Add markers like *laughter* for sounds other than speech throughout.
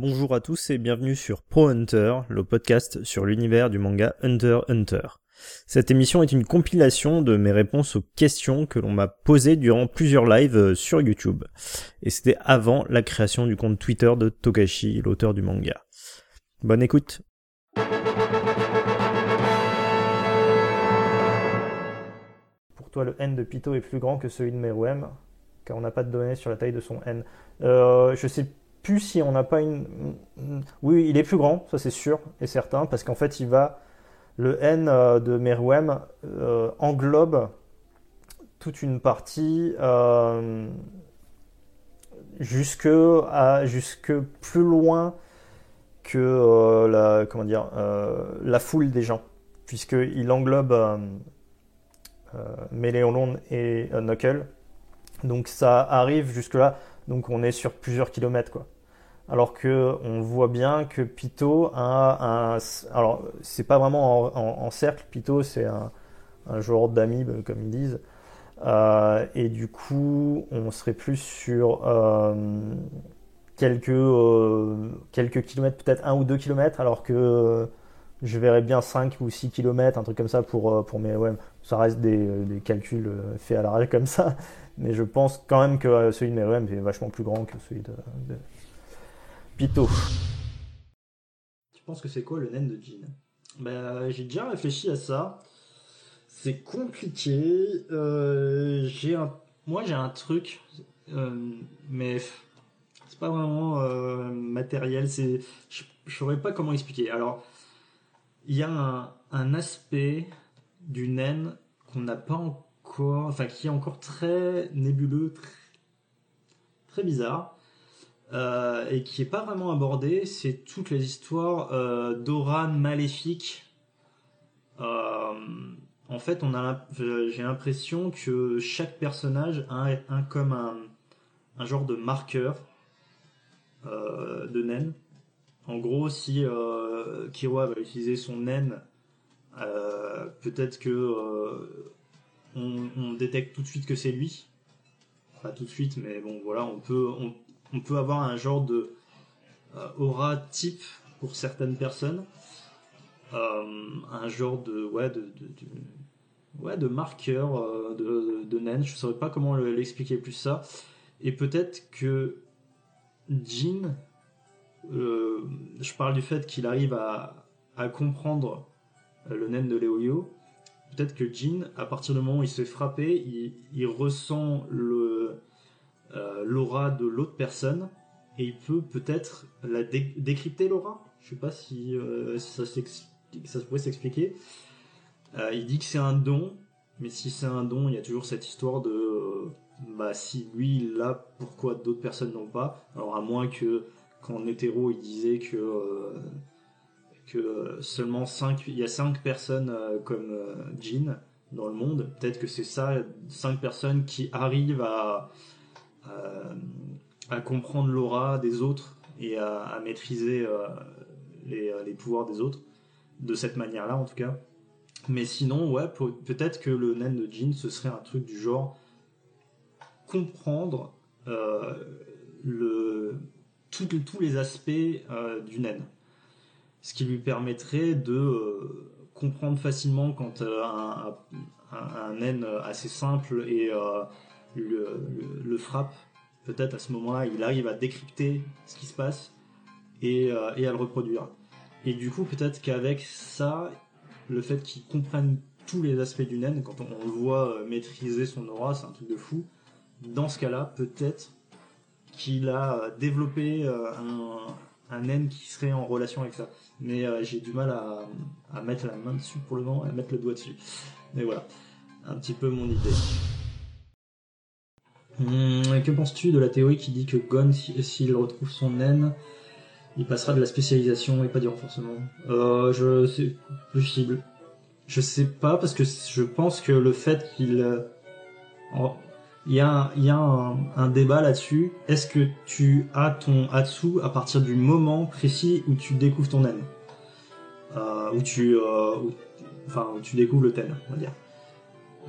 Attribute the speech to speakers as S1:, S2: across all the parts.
S1: Bonjour à tous et bienvenue sur Pro Hunter, le podcast sur l'univers du manga Hunter Hunter. Cette émission est une compilation de mes réponses aux questions que l'on m'a posées durant plusieurs lives euh, sur YouTube. Et c'était avant la création du compte Twitter de Togashi, l'auteur du manga. Bonne écoute Pour toi, le N de Pito est plus grand que celui de Meruem, car on n'a pas de données sur la taille de son N. Euh, je sais si on n'a pas une... Oui, il est plus grand, ça c'est sûr et certain, parce qu'en fait, il va le N euh, de Meruem euh, englobe toute une partie euh, jusque, à, jusque plus loin que la, comment dire, la foule des gens, puisqu'il englobe Méléolon et Knuckle. Donc ça arrive jusque-là, donc on est sur plusieurs kilomètres. quoi alors que on voit bien que Pito a un, alors c'est pas vraiment en, cercle, Pito c'est un, genre d'amibe comme ils disent, euh, et du coup on serait plus sur euh, quelques euh, quelques kilomètres, peut-être un ou deux kilomètres, alors que je verrais bien 5 ou 6 kilomètres, un truc comme ça pour pour mes ouais, ça reste des, calculs faits à l'arrêt comme ça, mais je pense quand même que celui de Meruem est vachement plus grand que celui de Pito.
S2: Tu penses que c'est quoi le naine de Jean bah, J'ai déjà réfléchi à ça. C'est compliqué. Euh, j'ai un... Moi, j'ai un truc, euh, mais c'est pas vraiment euh, matériel. C'est... Je ne saurais pas comment expliquer. Alors, il y a un, un aspect du naine qu'on n'a pas encore, enfin qui est encore très nébuleux, très, très bizarre. Euh, et qui est pas vraiment abordé, c'est toutes les histoires euh, d'Oran maléfique. Euh, en fait, on a, j'ai l'impression que chaque personnage a un, comme un, un, genre de marqueur euh, de naine. En gros, si euh, Kiroa va utiliser son naine, peut-être que on, détecte tout de suite que c'est lui. Pas tout de suite, mais bon, voilà, on peut, on peut avoir un genre de euh, aura type pour certaines personnes, euh, un genre de ouais de, ouais de marqueur euh, de, de, naine. Je ne saurais pas comment l'expliquer plus ça. Et peut-être que Jean, je parle du fait qu'il arrive à, à comprendre le naine de Léolio. Peut-être que Jean, à partir du moment où il se fait frapper, il, il ressent le, euh, l'aura de l'autre personne et il peut peut-être la décrypter l'aura. Je sais pas si, euh, ça, ça pourrait s'expliquer. Euh, il dit que c'est un don, mais si c'est un don, il y a toujours cette histoire de bah, si lui il l'a, pourquoi d'autres personnes n'ont pas? Alors à moins que quand hétéro il disait que que seulement 5 il y a 5 personnes comme Jean dans le monde, peut-être que c'est ça 5 personnes qui arrivent à à comprendre l'aura des autres et à, maîtriser euh, les, euh, les, pouvoirs des autres de cette manière-là en tout cas. Mais sinon, ouais, peut-être que le naine de Jean ce serait un truc du genre comprendre le, tous les aspects du naine. Ce qui lui permettrait de comprendre facilement quand un, un, naine assez simple et le, frappe, peut-être à ce moment-là, il arrive à décrypter ce qui se passe et, euh, et à le reproduire. Et du coup, peut-être qu'avec ça, le fait qu'il comprenne tous les aspects du naine, quand on, le voit euh, maîtriser son aura, c'est un truc de fou. Dans ce cas-là, peut-être qu'il a développé euh, un, un naine qui serait en relation avec ça. Mais j'ai du mal à, à mettre la main dessus pour le moment, à mettre le doigt dessus. Mais voilà, un petit peu mon idée. Hum, que penses-tu de la théorie qui dit que Gon, s'il retrouve son naine, il passera de la spécialisation et pas du renforcement? Euh, Je sais possible. Je sais pas parce que je pense que le fait qu'il euh, il y a, un, il y a un, débat là-dessus. Est-ce que tu as ton Hatsu à partir du moment précis où tu découvres ton naine? Euh, Où tu, euh, enfin, où tu découvres le ten, on va dire.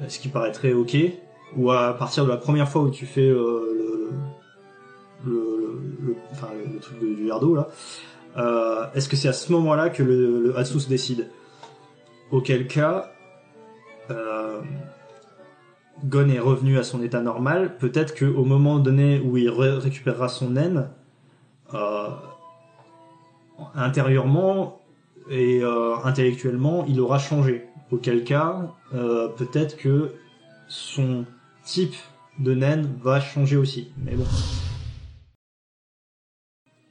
S2: Ce qui paraîtrait ok ou à partir de la première fois où tu fais euh, le, le, truc du verre d'eau là. Euh, Est-ce que c'est à ce moment-là que le, se décide? Auquel cas, euh, Gon est revenu à son état normal. Peut-être qu'au moment donné où il ré- récupérera son naine, intérieurement et intellectuellement, il aura changé. Auquel cas, peut-être que son type de naine va changer aussi. Mais bon.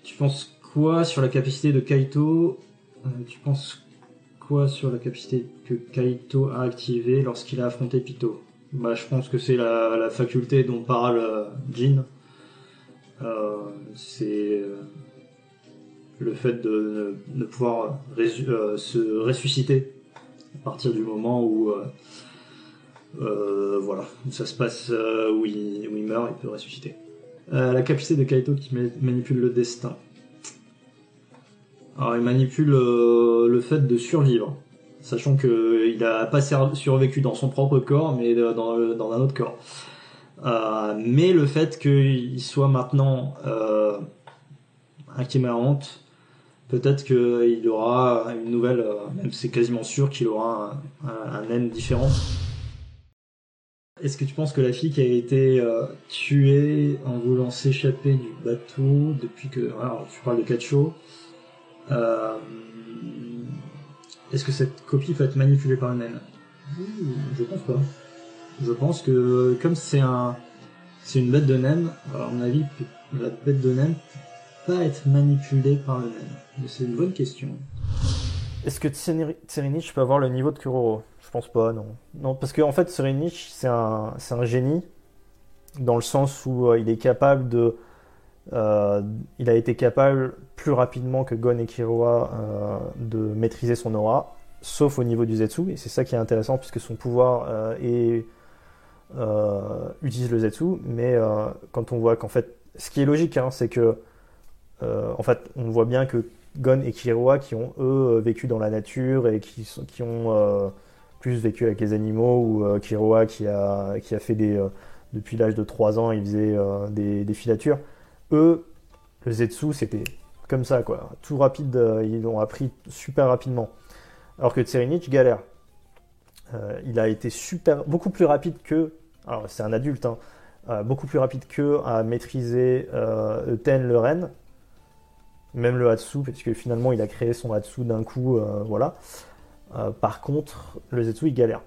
S2: Tu penses quoi sur la capacité de Kaito Euh, Tu penses quoi sur la capacité que Kaito a activée lorsqu'il a affronté Pito? Bah, je pense que c'est la, faculté dont parle euh, Jin. Euh, c'est le fait de ne, pouvoir se ressusciter à partir du moment où voilà, où ça se passe euh, où, il, meurt, il peut ressusciter. Euh, la capacité de Kaito qui ma- manipule le destin. Alors il manipule euh, le fait de survivre, sachant que il a pas survécu dans son propre corps, mais dans, un autre corps. Euh, mais le fait qu'il soit maintenant euh, peut-être qu'il aura une nouvelle, euh, même c'est quasiment sûr qu'il aura un, un, différent. Est-ce que tu penses que la fille qui a été euh, tuée en voulant s'échapper du bateau depuis que... Alors, tu parles de Kacho. Euh, Est-ce que cette copie peut être manipulée par une naine Je pense pas. Je pense que comme c'est un, c'est une bête de naine, à mon avis, la bête de naine peut pas être manipulée par le naine. Mais c'est une bonne question.
S1: Est-ce que Tseri- Tserinich peut avoir le niveau de Kuroro? Je pense pas, non. Non, parce qu'en en fait, Tserinich, c'est un, un génie, dans le sens où euh, il est capable de. euh, il a été capable plus rapidement que Gon et Kiroa euh, de maîtriser son aura, sauf au niveau du Zetsu, et c'est ça qui est intéressant puisque son pouvoir euh, utilise le Zetsu, mais quand on voit qu'en fait, ce qui est logique, hein, c'est que en fait, on voit bien que Gon et Kiroa qui ont eux euh, vécu dans la nature et qui, ont euh, plus vécu avec les animaux ou euh, qui a, qui a fait des euh, depuis l'âge de 3 ans il faisait des, des filatures. Eux le Zetsu c'était comme ça quoi. Tout rapide ils l'ont appris super rapidement. Alors que Tserinich galère. Il a été super beaucoup plus rapide que alors c'est un adulte hein, beaucoup plus rapide que à maîtriser Ten le Ren même le Hatsu, parce que finalement il a créé son Hatsu d'un coup, euh, voilà. Euh, par contre, le Zetsu il galère.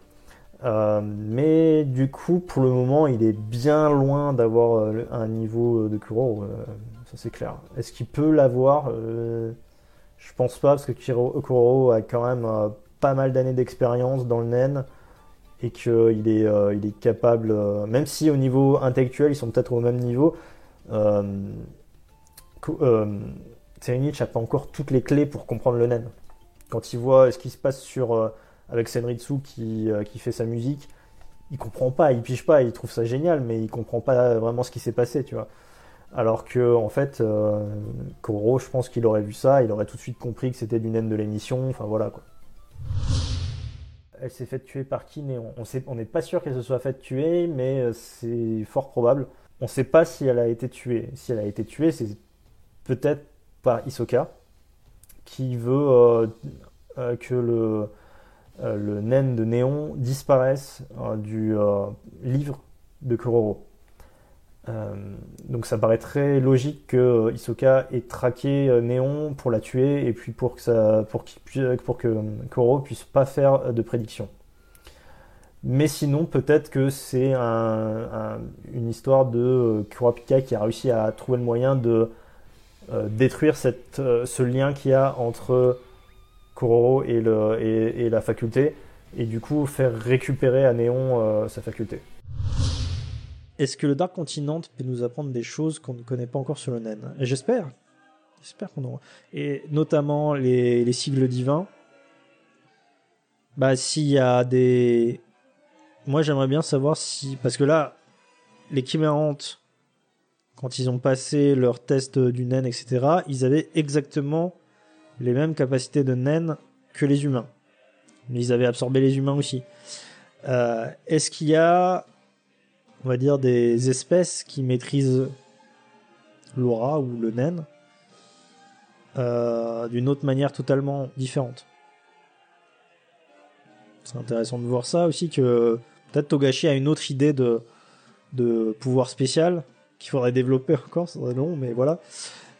S1: Euh, mais du coup, pour le moment, il est bien loin d'avoir un niveau de Kuro, ça c'est clair. Est-ce qu'il peut l'avoir Je pense pas, parce que Kuro a quand même pas mal d'années d'expérience dans le nen et qu'il est, est capable, même si au niveau intellectuel ils sont peut-être au même niveau, euh, Tserinich n'a pas encore toutes les clés pour comprendre le nen. Quand il voit ce qui se passe sur, euh, avec Senritsu qui, euh, qui fait sa musique, il comprend pas, il pige pas, il trouve ça génial, mais il comprend pas vraiment ce qui s'est passé, tu vois. Alors que, en fait, euh, Koro, je pense qu'il aurait vu ça, il aurait tout de suite compris que c'était du naine de l'émission, enfin voilà quoi. Elle s'est faite tuer par qui Néon? On n'est pas sûr qu'elle se soit faite tuer, mais c'est fort probable. On ne sait pas si elle a été tuée. Si elle a été tuée, c'est peut-être par Hisoka, qui veut euh, euh, que le, euh, le naine de Néon disparaisse du livre de Kuroro. Donc ça paraît très logique que Hisoka ait traqué Néon pour la tuer et puis pour que, ça, pour, puisse pas faire de prédiction. Mais sinon, peut-être que c'est un- un- une histoire de Kurapika qui a réussi à trouver le moyen de euh, détruire cette, euh, ce lien qu'il y a entre Kuroro et, le, et la faculté, et du coup faire récupérer à Néon euh, sa faculté. Est-ce que le Dark Continent peut nous apprendre des choses qu'on ne connaît pas encore sur le Nen J'espère. J'espère qu'on aura. Et notamment les, les sigles divins. Bah, s'il y a des. Moi, j'aimerais bien savoir si. Parce que là, les chimérantes, quand ils ont passé leur test du naine, etc., ils avaient exactement les mêmes capacités de naine que les humains. Mais ils avaient absorbé les humains aussi. Euh, Est-ce qu'il y a, on va dire, des espèces qui maîtrisent l'aura ou le nen d'une autre manière totalement différente? C'est intéressant de voir ça aussi que peut-être Togashi a une autre idée de pouvoir spécial qu'il faudrait développer encore, c'est long, mais voilà,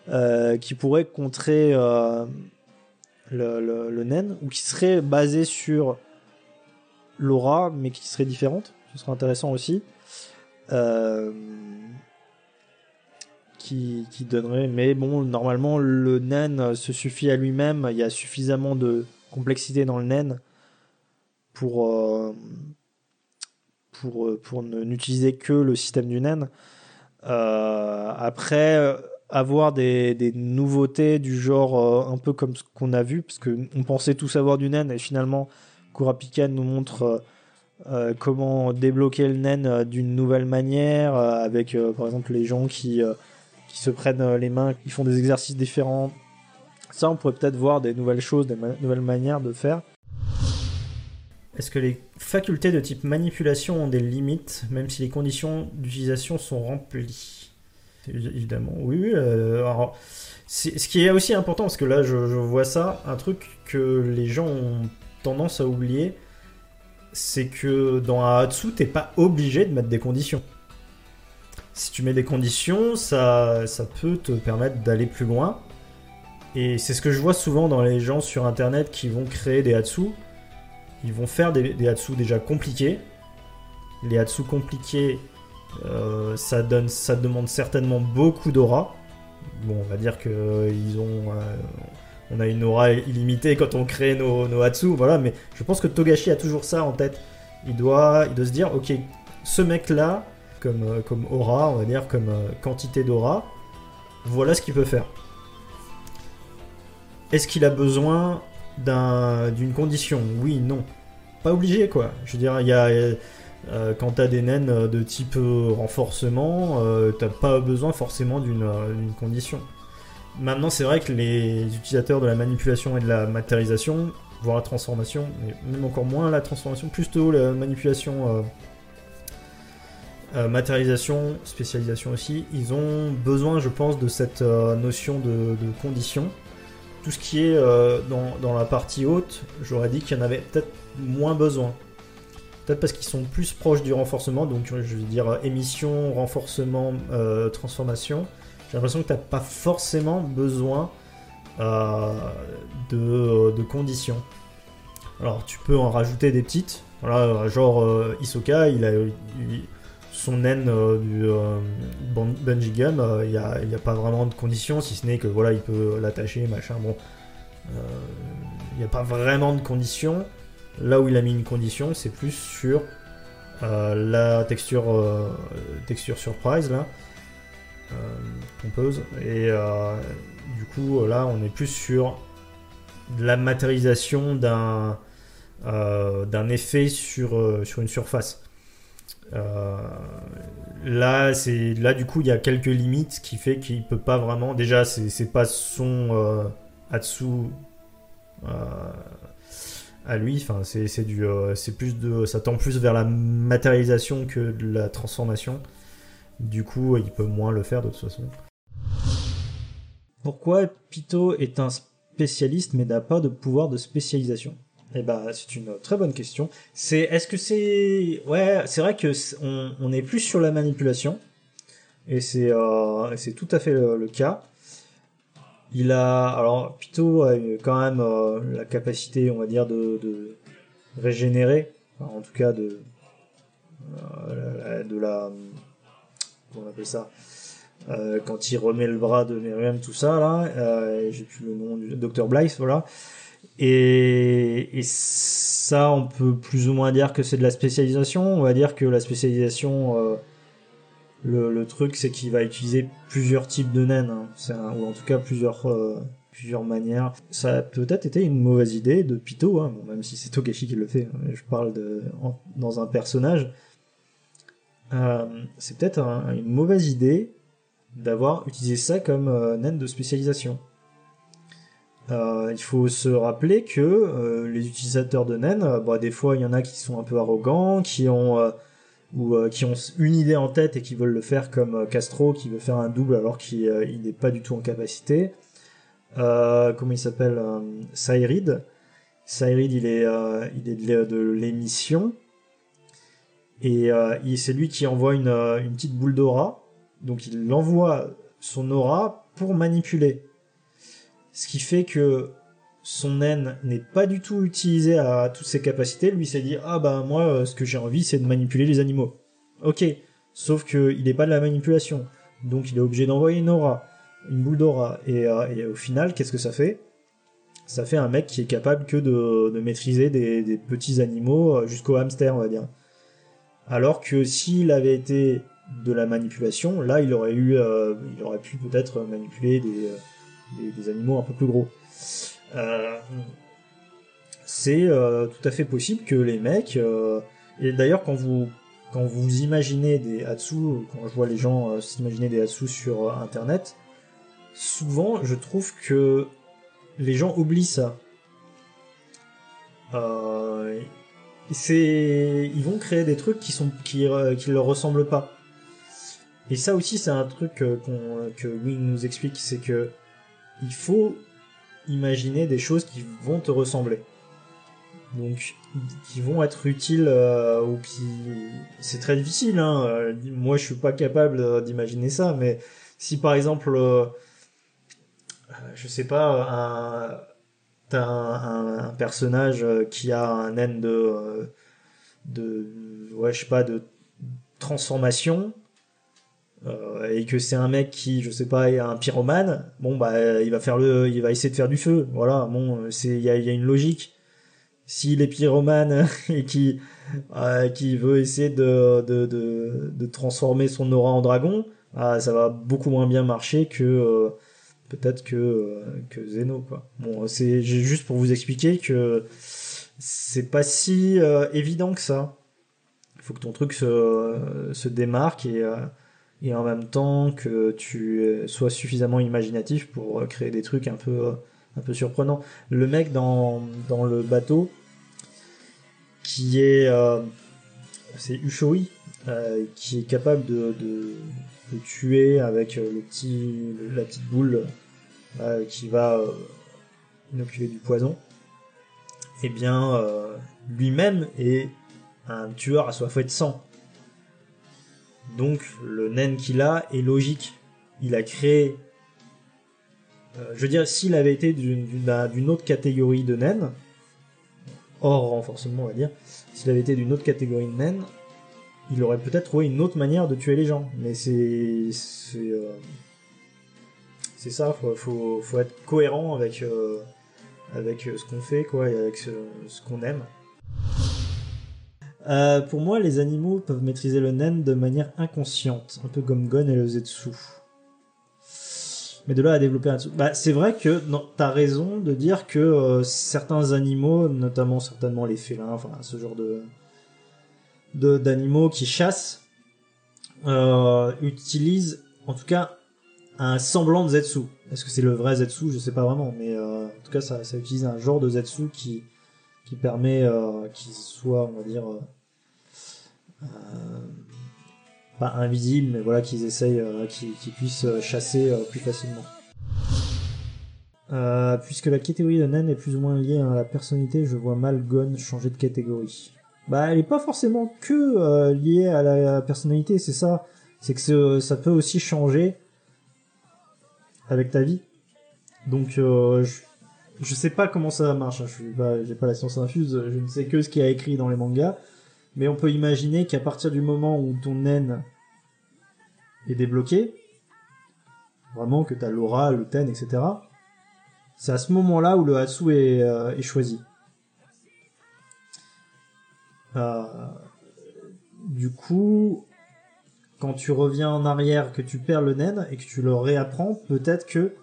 S1: euh, qui pourrait contrer euh, le, le, nen ou qui serait basé sur l'aura, mais qui serait différente. Ce serait intéressant aussi. Euh, qui, qui, donnerait, mais bon, normalement, le nen se suffit à lui-même. Il y a suffisamment de complexité dans le nen pour, pour, pour n'utiliser que le système du NAN. Euh, après, avoir des, nouveautés du genre un peu comme ce qu'on a vu, parce qu'on pensait tout savoir du NAN et finalement Kurapika nous montre comment débloquer le NAN d'une nouvelle manière, avec par exemple les gens qui, qui se prennent les mains, qui font des exercices différents. Ça, on pourrait peut-être voir des nouvelles choses, des nouvelles manières de faire. Est-ce que les facultés de type manipulation ont des limites, même si les conditions d'utilisation sont remplies? Évidemment, oui. Euh, alors, ce qui est aussi important, parce que là, je, vois ça, un truc que les gens ont tendance à oublier, c'est que dans un Hatsu, t'es pas obligé de mettre des conditions. Si tu mets des conditions, ça, ça peut te permettre d'aller plus loin. Et c'est ce que je vois souvent dans les gens sur Internet qui vont créer des Hatsu ils vont faire des, des Hatsu déjà compliqués. Les Hatsu compliqués, euh, ça, donne, ça demande certainement beaucoup d'aura. Bon, on va dire que euh, ils ont, euh, on a une aura illimitée quand on crée nos, nos Hatsu, voilà. Mais je pense que Togashi a toujours ça en tête. Il doit, il doit se dire, ok, ce mec-là, comme, comme aura, on va dire, comme quantité d'aura, voilà ce qu'il peut faire. Est-ce qu'il a besoin d'une condition. Oui, non. Pas obligé, quoi. Je veux dire, il y a. Euh, quand t'as des naines de type euh, renforcement, euh, t'as pas besoin forcément d'une condition. Maintenant, c'est vrai que les utilisateurs de la manipulation et de la matérialisation, voire la transformation, mais même encore moins la transformation, plutôt la manipulation, matérialisation, spécialisation aussi, ils ont besoin, je pense, de cette notion de condition tout ce qui est euh, dans, la partie haute, j'aurais dit qu'il y en avait peut-être moins besoin. Peut-être parce qu'ils sont plus proches du renforcement, donc je veux dire émission, renforcement, euh, transformation. J'ai l'impression que tu n'as pas forcément besoin euh, de, conditions. Alors tu peux en rajouter des petites. Voilà, genre Isoka, il a, son naine euh, du euh, bungee euh, il n'y a, pas vraiment de conditions, si ce n'est que voilà, il peut l'attacher, machin. Bon, il n'y a pas vraiment de conditions. Là où il a mis une condition, c'est plus sur la texture, texture surprise là, pompeuse. Et du coup, là, on est plus sur la matérialisation d'un d'un effet sur, sur une surface. Euh, là, c'est là du coup il y a quelques limites qui fait qu'il peut pas vraiment. Déjà, c'est pas son euh, Hatsu euh, à lui. Enfin, c'est du, c'est plus de, ça tend plus vers la matérialisation que de la transformation. Du coup, il peut moins le faire de toute façon. Pourquoi Pito est un spécialiste mais n'a pas de pouvoir de spécialisation? Eh ben, c'est une très bonne question. C'est, est-ce que c'est, ouais, c'est vrai que on, est plus sur la manipulation, et c'est, euh, c'est tout à fait le, cas. Il a, alors, Pito a quand même euh, la capacité, on va dire, de, de régénérer, en tout cas de, euh, de la, comment on appelle ça, euh, quand il remet le bras de Miriam, tout ça là, euh, j'ai plus le nom du Dr Blythe, voilà. Et, ça, on peut plus ou moins dire que c'est de la spécialisation. On va dire que la spécialisation, euh, le, truc, c'est qu'il va utiliser plusieurs types de naines, hein. ou en tout cas plusieurs, euh, plusieurs manières. Ça a peut-être été une mauvaise idée de Pito, hein, même si c'est Togashi qui le fait. Hein. Je parle de, dans un personnage. Euh, c'est peut-être une mauvaise idée d'avoir utilisé ça comme naine de spécialisation. Euh, il faut se rappeler que euh, les utilisateurs de NEN, euh, bah, des fois il y en a qui sont un peu arrogants, qui ont
S2: ou qui ont une idée en tête et qui veulent le faire comme Castro qui veut faire un double alors qu'il n'est pas du tout en capacité. comment il s'appelle Cyril. Cyril, il est, il est de l'émission. Et c'est lui qui envoie une, une petite boule d'aura. Donc il envoie son aura pour manipuler. Ce qui fait que son naine n'est pas du tout utilisé à toutes ses capacités. Lui s'est dit ah bah moi euh, ce que j'ai envie c'est de manipuler les animaux. Ok, sauf que il n'est pas de la manipulation, donc il est obligé d'envoyer une aura, une boule d'aura. Et, euh, au final qu'est-ce que ça fait? Ça fait un mec qui est capable que de, maîtriser des, petits animaux euh, jusqu'au hamster on va dire. Alors que s'il avait été de la manipulation, là il aurait eu, il aurait pu peut-être manipuler des animaux un peu plus gros. Euh, c'est euh, tout à fait possible que les mecs, euh, et d'ailleurs quand vous quand vous imaginez des Hatsu, quand je vois les gens s'imaginer des Hatsu sur internet, souvent je trouve que les gens oublient ça. c'est ils vont créer des trucs qui sont qui, qui leur ressemblent pas. Et ça aussi c'est un truc que Wing nous explique, c'est que il faut imaginer des choses qui vont te ressembler. Donc, qui vont être utiles euh, ou qui... C'est très difficile, hein. Euh, moi, je suis pas capable euh, d'imaginer ça, mais si par exemple, je sais pas, un... t'as un, un, personnage qui a un N de... de... ouais, je sais pas, de transformation, euh, et que c'est un mec qui, je sais pas, est un pyromane, bon bah il va faire le, il va essayer de faire du feu. Voilà, bon, c'est il y a, y a, une logique. S'il est pyromane *laughs* et qui euh, qui veut essayer de, de, de, de, transformer son aura en dragon, ah, ça va beaucoup moins bien marcher que euh, peut-être que que Zeno quoi. Bon, c'est juste pour vous expliquer que c'est pas si évident que ça. Il faut que ton truc se, se démarque et et en même temps que tu sois suffisamment imaginatif pour créer des trucs un peu, un peu surprenants. Le mec dans, dans le bateau, qui est. Euh, c'est Ushui, euh, qui est capable de, de, tuer avec le petit, la petite boule euh, qui va inoculer du poison. Eh bien, lui-même est un tueur à assoiffé de sang. Donc le naine qu'il a est logique. Il a créé... Euh, je veux dire, s'il avait été d'une autre catégorie de naine, hors renforcement on va dire, s'il avait été d'une autre catégorie de naine, il aurait peut-être trouvé une autre manière de tuer les gens. Mais c'est... C'est euh, ça, faut, faut, être cohérent avec, euh, avec ce qu'on fait, quoi, et avec ce qu'on aime. Euh, pour moi, les animaux peuvent maîtriser le nen de manière inconsciente, un peu comme Gon et le Zetsu. Mais de là à développer un bah, c'est vrai que tu as raison de dire que euh, certains animaux, notamment certainement les félins, enfin ce genre de d'animaux qui chassent, euh, utilisent en tout cas un semblant de Zetsu. Est-ce que c'est le vrai Zetsu? Je sais pas vraiment, mais en tout cas ça, ça utilise un genre de Zetsu qui qui permet euh, qu'il soit, on va dire, euh, euh, pas invisible, mais voilà, qu'ils essayent, qu'ils puissent chasser plus facilement. puisque la catégorie de naine est plus ou moins liée à la personnalité, je vois mal Gon changer de catégorie. Bah, elle est pas forcément que liée à la personnalité, c'est ça. C'est que ça peut aussi changer avec ta vie. Donc, je, je sais pas comment ça marche, hein. je suis pas, j'ai pas la science infuse, je ne sais que ce qu'il a écrit dans les mangas, mais on peut imaginer qu'à partir du moment où ton naine est débloqué, vraiment que t'as l'aura, le ten, etc., c'est à ce moment-là où le Hatsu est, euh, est choisi. Euh, du coup, quand tu reviens en arrière, que tu perds le naine et que tu le réapprends, peut-être que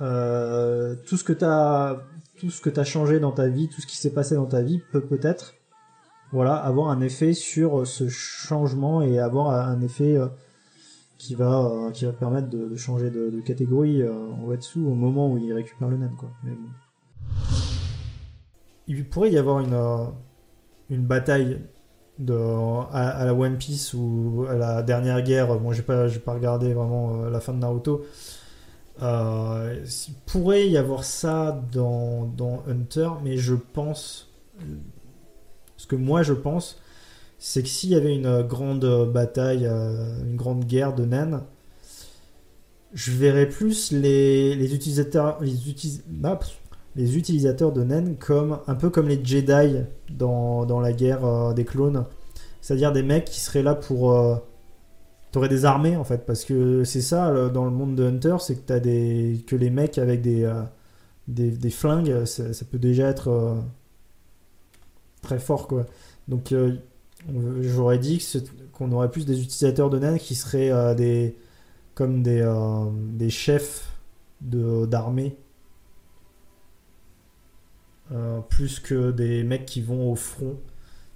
S2: euh, tout ce que t'as tout ce que t'as changé dans ta vie, tout ce qui s'est passé dans ta vie peut peut-être voilà avoir un effet sur ce changement et avoir un effet euh, qui va euh, qui va permettre de, changer de, catégorie en Wetsu au moment où il récupère le nain quoi. Il pourrait y avoir une une bataille
S3: de, à, la One Piece ou à la dernière guerre. Bon, j'ai pas, j'ai pas regardé vraiment la fin de Naruto. Il pourrait y avoir ça dans, dans Hunter, mais je pense. Ce que moi je pense, c'est que s'il y avait une grande bataille, une grande guerre de naines, je verrais plus les, les utilisateurs, les, bah, les utilisateurs de Nen comme un peu comme les Jedi dans, dans la guerre euh, des clones. C'est-à-dire des mecs qui seraient là pour. Euh, T'aurais des armées en fait, parce que c'est ça dans le monde de Hunter, c'est que t'as des que les mecs avec des euh, des, flingues, ça, peut déjà être euh, très fort quoi. Donc j'aurais dit qu'on aurait plus des utilisateurs de Nen qui seraient des comme des, euh, des chefs d'armée. Euh, plus que des mecs qui vont au front.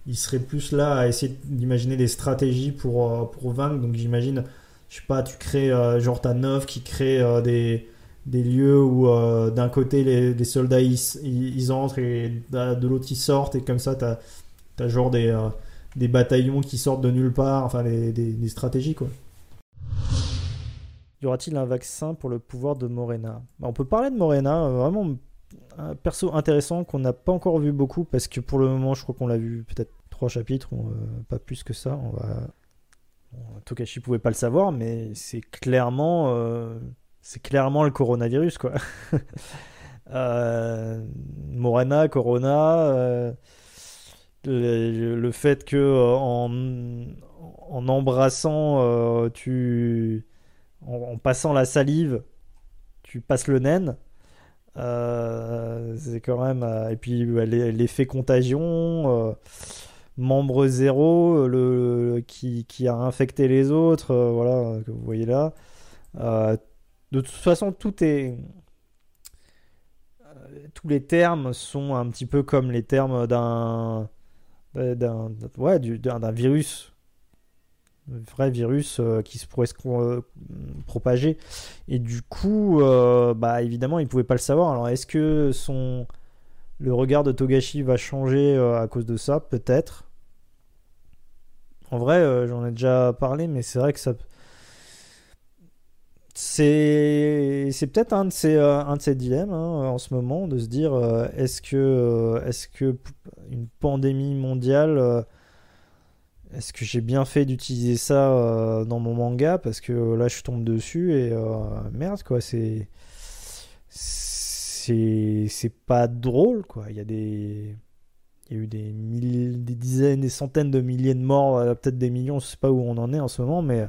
S3: Ils seraient plus là à essayer d'imaginer des stratégies pour, euh, pour vaincre. Donc j'imagine, je sais pas, tu crées, genre t'as neuf qui crée des, des lieux où d'un côté les, soldats ils, entrent et de l'autre ils sortent et comme ça t'as as genre des, des bataillons qui sortent de nulle part, enfin des, des stratégies quoi. Y aura-t-il un vaccin pour le pouvoir de Morena? Bah, On peut parler de Morena, euh, vraiment un perso intéressant qu'on n'a pas encore vu beaucoup parce que pour le moment, je crois qu'on l'a vu peut-être trois chapitres, euh, pas plus que ça. On va... Tokashi pouvait pas le savoir, mais c'est clairement, euh, clairement le coronavirus quoi. *laughs* Morena, Corona, le, fait que en, en embrassant, tu en, passant la salive, tu passes le naine. Euh, c'est quand même. Euh, et puis l'effet contagion, euh, membre zéro, le, qui, a infecté les autres, voilà, que vous voyez là. de toute façon, tout est. tous les termes sont un petit peu comme les termes d'un. d'un ouais, d'un virus vrai virus euh, qui se pourrait se euh, propager. Et du coup, euh, bah évidemment, il pouvait pas le savoir. Alors, est-ce que son le regard de Togashi va changer à cause de ça? Peut-être. En vrai, j'en ai déjà parlé, mais c'est vrai que ça. C'est, c'est peut-être un de ces, un de ces dilemmes hein, en ce moment de se dire est-ce que, est-ce que une pandémie mondiale est-ce que j'ai bien fait d'utiliser ça euh, dans mon manga? Parce que là je tombe dessus et euh, merde quoi c'est c'est c'est pas drôle quoi. Il y a des il y a eu des des dizaines des centaines de milliers de morts euh, peut-être des millions je sais pas où on en est en ce moment mais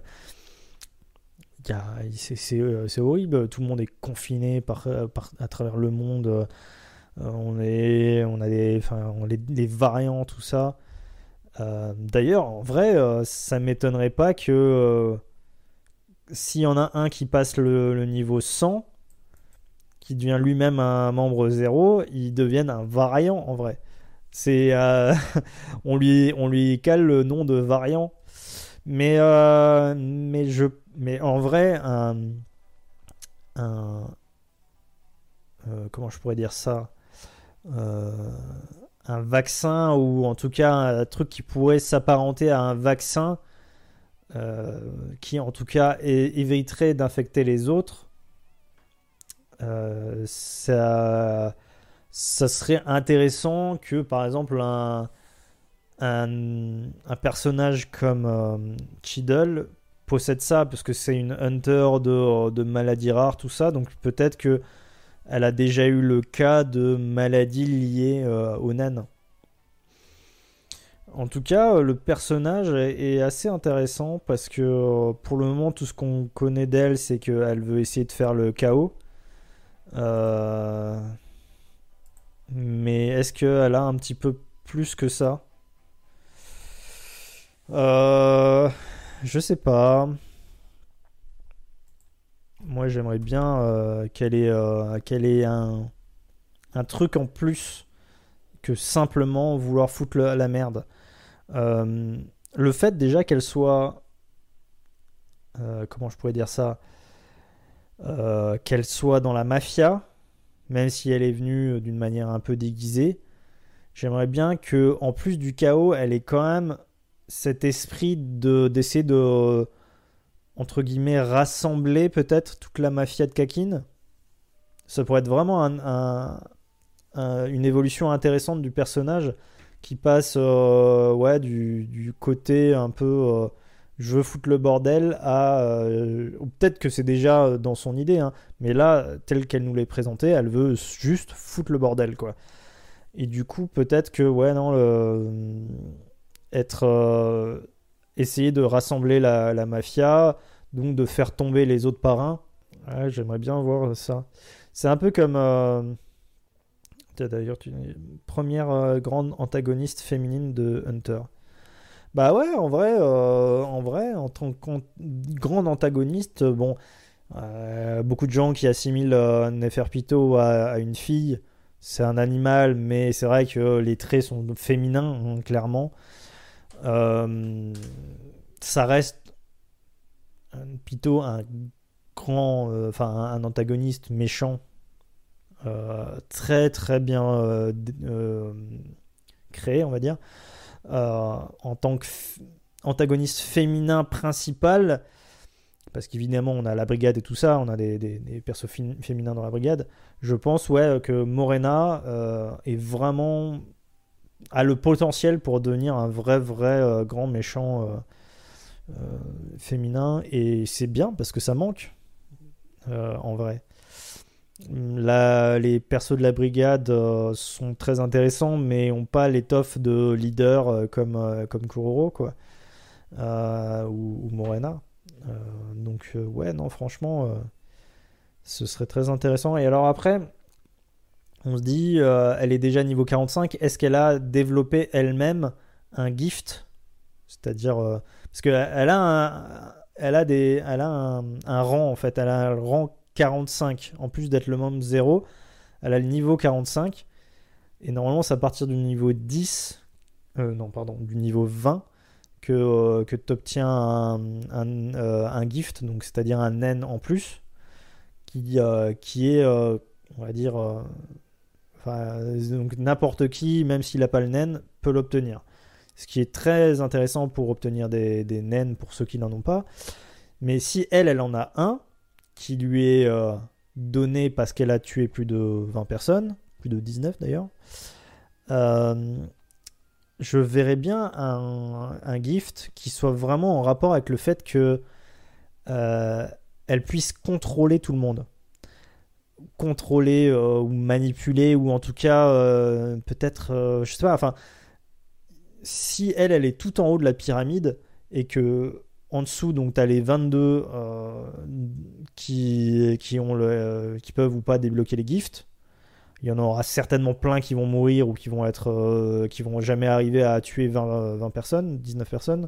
S3: c'est horrible. Tout le monde est confiné par, à travers le monde. On est on a des enfin on, les variants tout ça. euh, d'ailleurs, en vrai, euh, ça m'étonnerait pas que euh, s'il y en a un qui passe le, niveau 100, qui devient lui-même un membre 0, il devienne un variant en vrai. C'est *laughs* on lui on lui cale le nom de variant. Mais en vrai un comment je pourrais dire ça? Un vaccin ou en tout cas un truc qui pourrait s'apparenter à un vaccin euh, qui en tout cas éviterait d'infecter les autres, euh, ça, serait intéressant que par exemple un, un, personnage comme euh, possède ça parce que c'est une hunter de, de maladies rares, tout ça, donc peut-être que elle a déjà eu le cas de maladies liées euh, aux. En tout cas, euh, le personnage est assez intéressant parce que euh, pour le moment, tout ce qu'on connaît d'elle, c'est qu'elle veut essayer de faire le chaos. Mais est-ce qu'elle a un petit peu plus que ça? Je sais pas. Moi, j'aimerais bien euh, qu'elle ait, euh, un, truc en plus que simplement vouloir foutre la merde. Euh, le fait déjà qu'elle soit. comment je pourrais dire ça Qu'elle soit dans la mafia, même si elle est venue d'une manière un peu déguisée. J'aimerais bien que, en plus du chaos, elle ait quand même
S1: cet esprit de d'essayer de entre guillemets rassembler peut-être toute la mafia de Kakin. Ça pourrait être vraiment un, une évolution intéressante du personnage qui passe euh, ouais, du, du, côté un peu euh, je veux foutre le bordel à. Euh, peut-être que c'est déjà dans son idée, hein, mais là, telle qu'elle nous l'est présentée, elle veut juste foutre le bordel, quoi. Et du coup, peut-être que, ouais, non, le, être. Essayer de rassembler la, mafia, donc de faire tomber les autres parrains. J'aimerais bien voir ça. C'est un peu comme D'ailleurs, première euh, grande antagoniste féminine de Hunter. Bah ouais, en vrai, euh, en vrai, en tant que grande antagoniste, bon, euh, beaucoup de gens qui assimilent Neferpito à, une fille, c'est un animal, mais c'est vrai que les traits sont féminins, hein, clairement. Ça reste Pito un grand, enfin un antagoniste méchant euh, très très bien euh, euh, créé, on va dire, en tant qu'antagoniste féminin principal parce qu'évidemment on a la brigade et tout ça, on a des, des, persos féminins dans la brigade. Je pense ouais que Morena est vraiment a le potentiel pour devenir un vrai vrai grand méchant féminin et c'est bien parce que ça manque en vrai les persos de la brigade euh, sont très intéressants, mais n'ont pas l'étoffe de leader euh, comme, euh, comme Kuroro quoi, ou, Morena. donc, ouais, non, franchement, ce serait très intéressant. Et alors après, on se dit, elle est déjà niveau 45, est-ce qu'elle a développé elle-même un gift? C'est-à-dire, parce qu'elle a, un, elle a, des, elle a un, rang, en fait, elle a un rang 45. En plus d'être le membre 0, elle a le niveau 45. Et normalement, c'est à partir du niveau 10, euh, non, pardon, du niveau 20 que, euh, que tu obtiens un, euh, un, gift, donc c'est-à-dire un naine en plus, qui, qui est, on va dire, donc n'importe qui, même s'il n'a pas le naine, peut l'obtenir. Ce qui est très intéressant pour obtenir des, naines pour ceux qui n'en ont pas. Mais si elle, elle en a un, qui lui est euh, donné parce qu'elle a tué plus de 20 personnes, plus de 19 d'ailleurs, euh, je verrais bien un, gift qui soit vraiment en rapport avec le fait que euh, elle puisse contrôler tout le monde. Contrôler ou manipuler, ou en tout cas, peut-être, je sais pas, enfin, si elle, elle est tout en haut de la pyramide et que en dessous, donc tu as les 22 euh, qui, euh, qui peuvent ou pas débloquer les gifts. Il y en aura certainement plein qui vont mourir ou qui vont être euh, qui vont jamais arriver à tuer 20, 20 personnes, 19 personnes.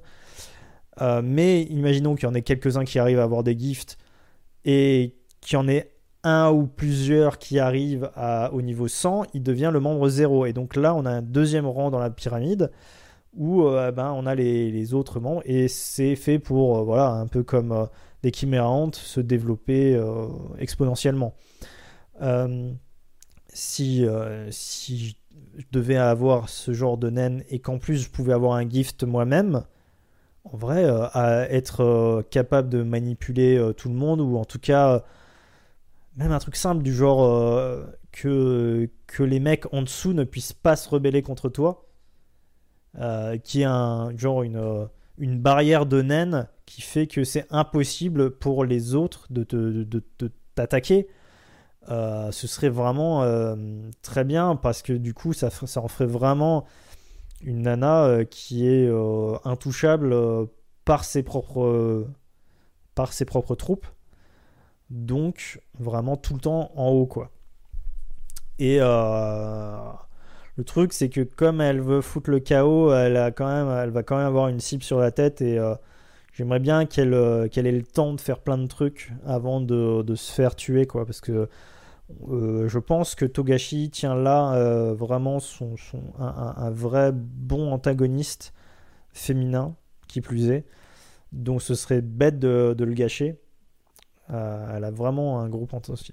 S1: mais imaginons qu'il y en ait quelques-uns qui arrivent à avoir des gifts et qu'il y en ait un ou plusieurs qui arrivent au niveau 100, il devient le membre 0. Et donc là, on a un deuxième rang dans la pyramide où euh, ben, on a les, autres membres et c'est fait pour, euh, voilà, un peu comme euh, les chimérantes, se développer exponentiellement. si, si je devais avoir ce genre de naine et qu'en plus je pouvais avoir un gift moi-même, en vrai, à être capable de manipuler tout le monde, ou en tout cas, même un truc simple du genre que, que les mecs en dessous ne puissent pas se rebeller contre toi, euh, qui est un genre une, euh, une barrière de naine qui fait que c'est impossible pour les autres de, de, t'attaquer. Euh, ce serait vraiment très bien parce que du coup ça, ça en ferait vraiment une nana qui est intouchable par ses propres par ses propres troupes donc vraiment tout le temps en haut quoi et le truc, c'est que comme elle veut foutre le chaos, elle, a quand même, elle va quand même avoir une cible sur la tête et euh, j'aimerais bien qu'elle euh, qu'elle ait le temps de faire plein de trucs avant de, se faire tuer, quoi. Parce que euh, je pense que Togashi tient là vraiment son, un, vrai bon antagoniste féminin, qui plus est. Donc ce serait bête de, de le gâcher. elle a vraiment un gros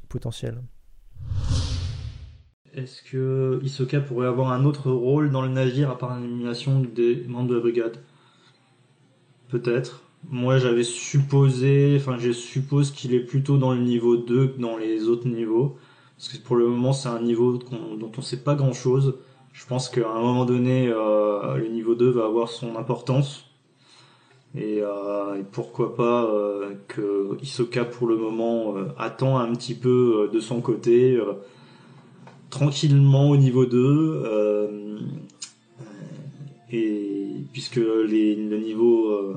S1: potentiel.
S2: Est-ce que Isoka pourrait avoir un autre rôle dans le navire à part l'élimination des membres de la brigade? Peut-être. Moi, j'avais supposé, enfin, je suppose qu'il est plutôt dans le niveau 2 que dans les autres niveaux. Parce que pour le moment, c'est un niveau dont on sait pas grand chose. Je pense qu'à un moment donné, euh, le niveau 2 va avoir son importance. Et, euh, pourquoi pas euh, que Isoka pour le moment attend un petit peu de son côté, tranquillement au niveau 2. et puisque les, le niveau,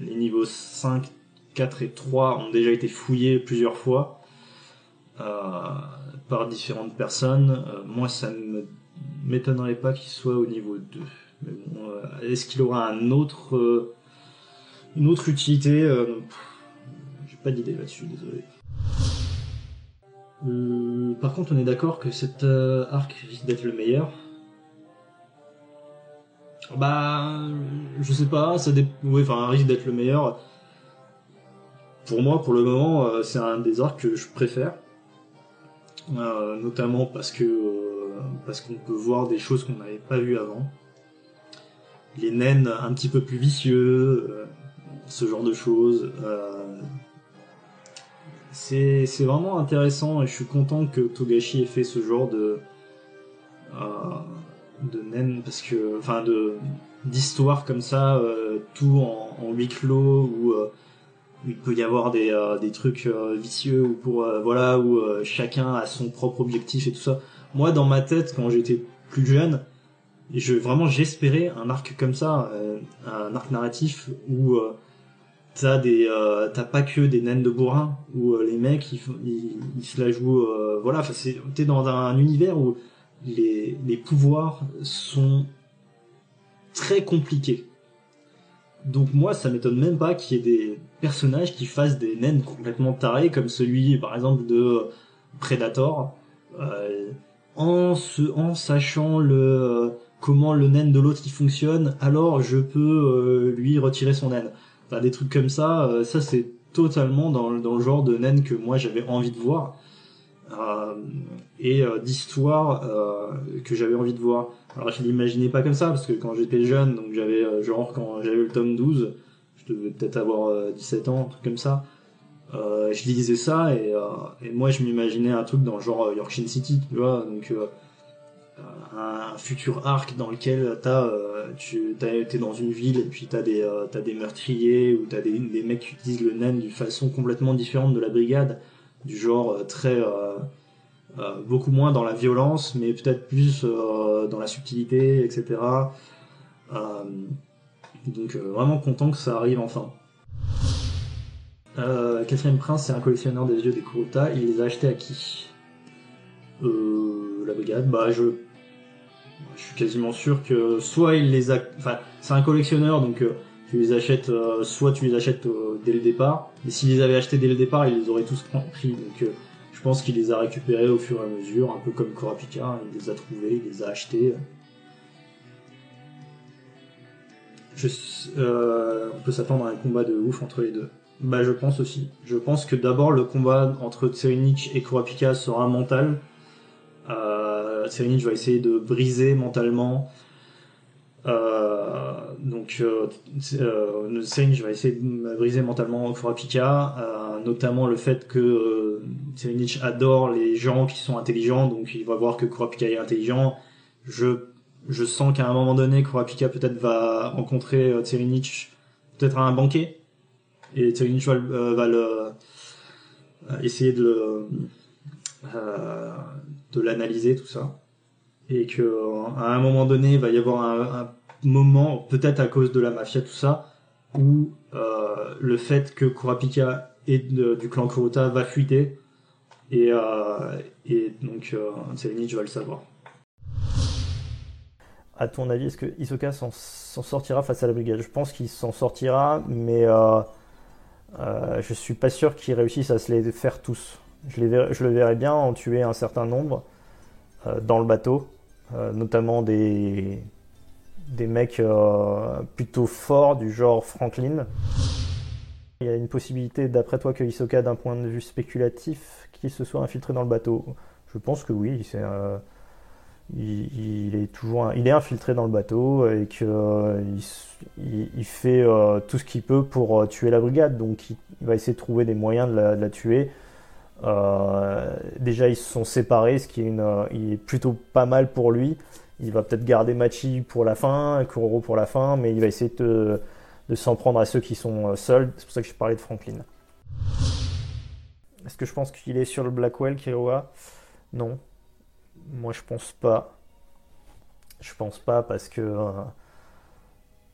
S2: les niveaux 5, 4 et 3 ont déjà été fouillés plusieurs fois par différentes personnes, moi ça ne m'étonnerait pas qu'il soit au niveau 2. Mais bon, est-ce qu'il aura un autre une autre utilité, euh, j'ai pas d'idée là-dessus, désolé. Euh, par contre, on est d'accord que cet euh, arc risque d'être le meilleur. Bah, je sais pas, ça dé... oui, risque d'être le meilleur. Pour moi, pour le moment, c'est un des arcs que je préfère, notamment parce parce qu'on peut voir des choses qu'on n'avait pas vues avant. Les naines un petit peu plus vicieux, ce genre de choses. Euh, c'est vraiment intéressant et je suis content que Togashi ait fait ce genre de euh, de nen parce que enfin de d'histoire comme ça euh, tout en, en, huis clos où il peut y avoir des, des trucs vicieux ou pour voilà où chacun a son propre objectif et tout ça. Moi dans ma tête quand j'étais plus jeune, je vraiment j'espérais un arc comme ça, un arc narratif où t'as des euh, t'as pas que des naines de bourrin où euh, les mecs ils, ils, se la jouent euh, voilà t'es dans un univers où les pouvoirs sont très compliqués. Donc moi ça m'étonne même pas qu'il y ait des personnages qui fassent des naines complètement tarés comme celui par exemple de Predator en se en sachant le comment le naine de l'autre il fonctionne alors je peux lui retirer son naine des trucs comme ça, euh, ça c'est totalement dans, dans, le genre de naine que moi j'avais envie de voir. Euh, et euh, d'histoire euh, que j'avais envie de voir. Alors je l'imaginais pas comme ça parce que quand j'étais jeune, donc j'avais genre quand j'avais le tome 12, je devais peut-être avoir 17 ans, un truc comme ça. je lisais ça et, et moi je m'imaginais un truc dans le genre Yorkshire City, tu vois, donc un futur arc dans lequel t'as, euh, tu t'es dans une ville et puis t'as des, euh, t'as des meurtriers ou t'as des, des mecs qui utilisent le nain d'une façon complètement différente de la brigade, du genre euh, très beaucoup moins dans la violence, mais peut-être plus dans la subtilité, etc. donc vraiment content que ça arrive enfin. Euh, Quatrième Prince, c'est un collectionneur des yeux des Kuruta. Il les a achetés à qui? Euh, La brigade? Bah, je je suis quasiment sûr que soit il les a, enfin, c'est un collectionneur, donc euh, tu les achètes, euh, soit tu les achètes euh, dès le départ, mais s'il les avait achetés dès le départ, il les aurait tous pris. Donc je pense qu'il les a récupérés au fur et à mesure, un peu comme Kurapika, hein, il les a trouvés, il les a achetés. Je, on peut s'attendre à un combat de ouf entre les deux. Bah je pense aussi. Je pense que d'abord le combat entre Tserinich et Kurapika sera mental. Euh, Serenich va essayer de briser mentalement. Euh, donc euh, euh, essayer de briser mentalement Kurapika, euh, notamment le fait que euh, Serenich adore les gens qui sont intelligents, donc il va voir que Kurapika est intelligent. Je je sens qu'à un moment donné, Kurapika peut-être va rencontrer euh, peut-être à un banquet, et Serenich va, va le essayer de le de l'analyser tout ça et que à un moment donné il va y avoir un, moment peut-être à cause de la mafia tout ça où euh, le fait que Kurapika et du clan Kuruta va fuiter et, euh, et donc euh, va le savoir.
S1: À ton avis, est-ce que Isoka s'en sortira face à la brigade? Je pense qu'il s'en sortira, mais euh, euh, je suis pas sûr qu'il réussisse à se les faire tous. Je, le verrais bien en tuer un certain nombre euh, dans le bateau, euh, notamment des, des mecs euh, plutôt forts du genre Franklin. Il y a une possibilité, d'après toi, que Hisoka, d'un point de vue spéculatif, qu'il se soit infiltré dans le bateau. Je pense que oui. Il, est toujours il est infiltré dans le bateau et qu'il il, fait tout ce qu'il peut pour tuer la brigade. Donc il, va essayer de trouver des moyens de la, tuer. Déjà ils se sont séparés, ce qui est, une, il est plutôt pas mal pour lui. Il va peut-être garder Machi pour la fin, Kuroro pour la fin, mais il va essayer de, s'en prendre à ceux qui sont seuls. C'est pour ça que je parlais de Franklin. Est-ce que je pense qu'il est sur le Blackwell, Kiroa Non. Moi, je pense pas. Je pense pas parce que euh,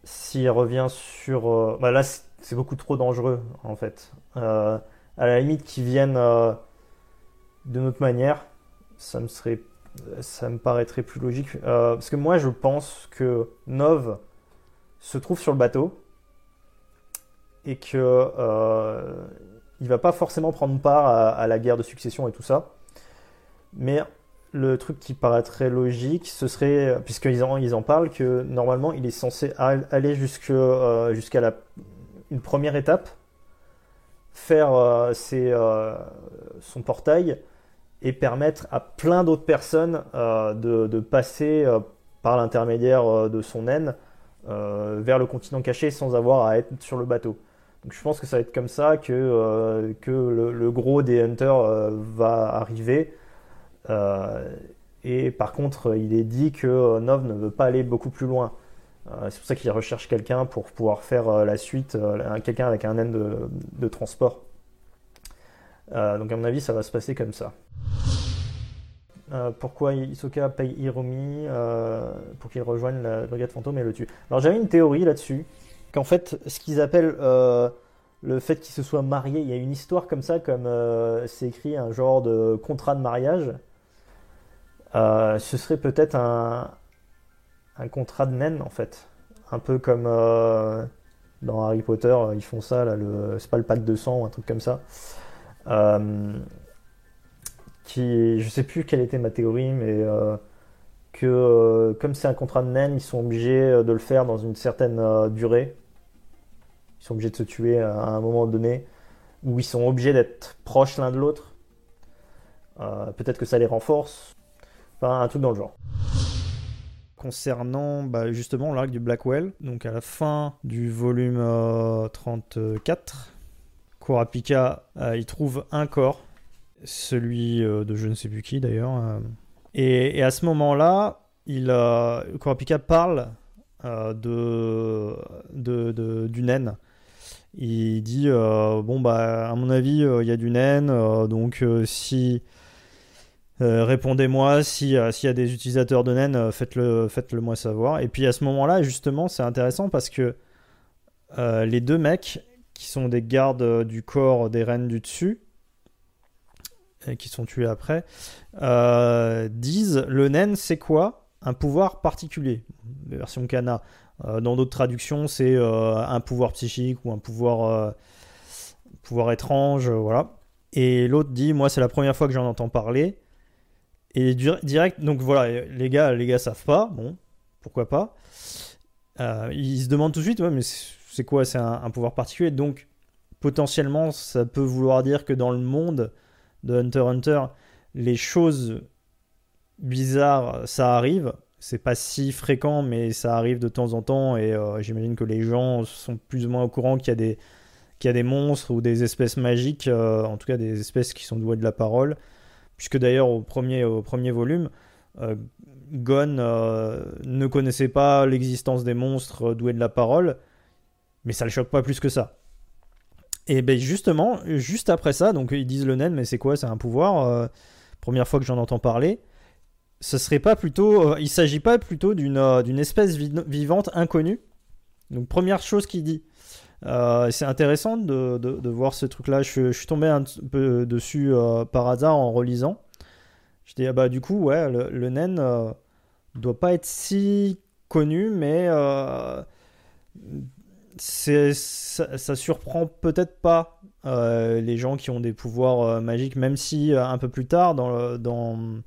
S1: s'il revient sur. Euh, bah là, c'est beaucoup trop dangereux, en fait. Euh, à la limite, qu'il vienne de notre manière, ça me serait. Ça me paraîtrait plus logique. parce que moi, je pense que Nov se trouve sur le bateau et que il va pas forcément prendre part à, la guerre de succession et tout ça. Mais le truc qui paraîtrait logique, ce serait, puisqu'ils en, ils en parlent, que normalement il est censé aller euh, jusqu'à la, une première étape, faire euh, euh, son portail et permettre à plein d'autres personnes de, passer par l'intermédiaire de son naine vers le continent caché sans avoir à être sur le bateau. Donc je pense que ça va être comme ça que, que le, gros des hunters va arriver. Euh, et par contre, il est dit que Nov ne veut pas aller beaucoup plus loin. Euh, c'est pour ça qu'il recherche quelqu'un pour pouvoir faire euh, la suite, quelqu'un avec un N de, transport. donc à mon avis, ça va se passer comme ça. pourquoi Isoka paye Hiromi pour qu'il rejoigne la brigade fantôme et le tue? Alors j'avais une théorie là-dessus, qu'en fait, ce qu'ils appellent le fait qu'il se soit marié, il y a une histoire comme ça, comme c'est écrit un genre de contrat de mariage. Euh, ce serait peut-être un, un, contrat de naine en fait. Un peu comme euh, dans Harry Potter, euh, ils font ça, là, le, c'est pas le pacte de sang ou un truc comme ça. qui, je sais plus quelle était ma théorie, mais que comme c'est un contrat de naine, ils sont obligés de le faire dans une certaine durée. Ils sont obligés de se tuer à un moment donné, ou ils sont obligés d'être proches l'un de l'autre. peut-être que ça les renforce, un truc dans le genre. Concernant bah, justement l'arc du Blackwell, donc à la fin du volume 34, euh, Kurapika euh, il trouve un corps, celui euh, de je ne sais plus qui d'ailleurs. Et, à ce moment-là, il, Kurapika parle de, naine. Il dit bon bah à mon avis il y a du naine donc si euh, répondez-moi euh, s'il y a des utilisateurs de NEN, euh, faites-le faites -le moi savoir. Et puis à ce moment-là, justement, c'est intéressant parce que les deux mecs qui sont des gardes du corps des reines du dessus, et qui sont tués après, disent le NEN c'est quoi? Un pouvoir particulier. Version Kana. dans d'autres traductions, c'est un pouvoir psychique ou un pouvoir, pouvoir étrange, voilà. Et l'autre dit, moi c'est la première fois que j'en entends parler. Et direct, donc voilà, les gars, les gars savent pas, bon, pourquoi pas. Euh, ils se demandent tout de suite, ouais, mais c'est quoi C'est un, pouvoir particulier. Donc, potentiellement, ça peut vouloir dire que dans le monde de Hunter Hunter, les choses bizarres, ça arrive. C'est pas si fréquent, mais ça arrive de temps en temps. Et euh, j'imagine que les gens sont plus ou moins au courant qu'il y a des, qu'il y a des monstres ou des espèces magiques, euh, en tout cas des espèces qui sont douées de la parole puisque d'ailleurs au premier, volume, euh, Gon euh, ne connaissait pas l'existence des monstres doués de la parole, mais ça le choque pas plus que ça. Et ben justement, juste après ça, donc ils disent le naine, mais c'est quoi? C'est un pouvoir euh, Première fois que j'en entends parler. Ce serait pas plutôt, il s'agit pas plutôt d'une d'une espèce vivante inconnue? Donc première chose qu'il dit, euh, c'est intéressant de, de, voir ce truc-là. Je, suis tombé un peu dessus euh, par hasard en relisant. Je dis, ah bah du coup, ouais, le, le naine euh, doit pas être si connu, mais c'est, ça, ça, surprend peut-être pas les gens qui ont des pouvoirs magiques, même si un peu plus tard, dans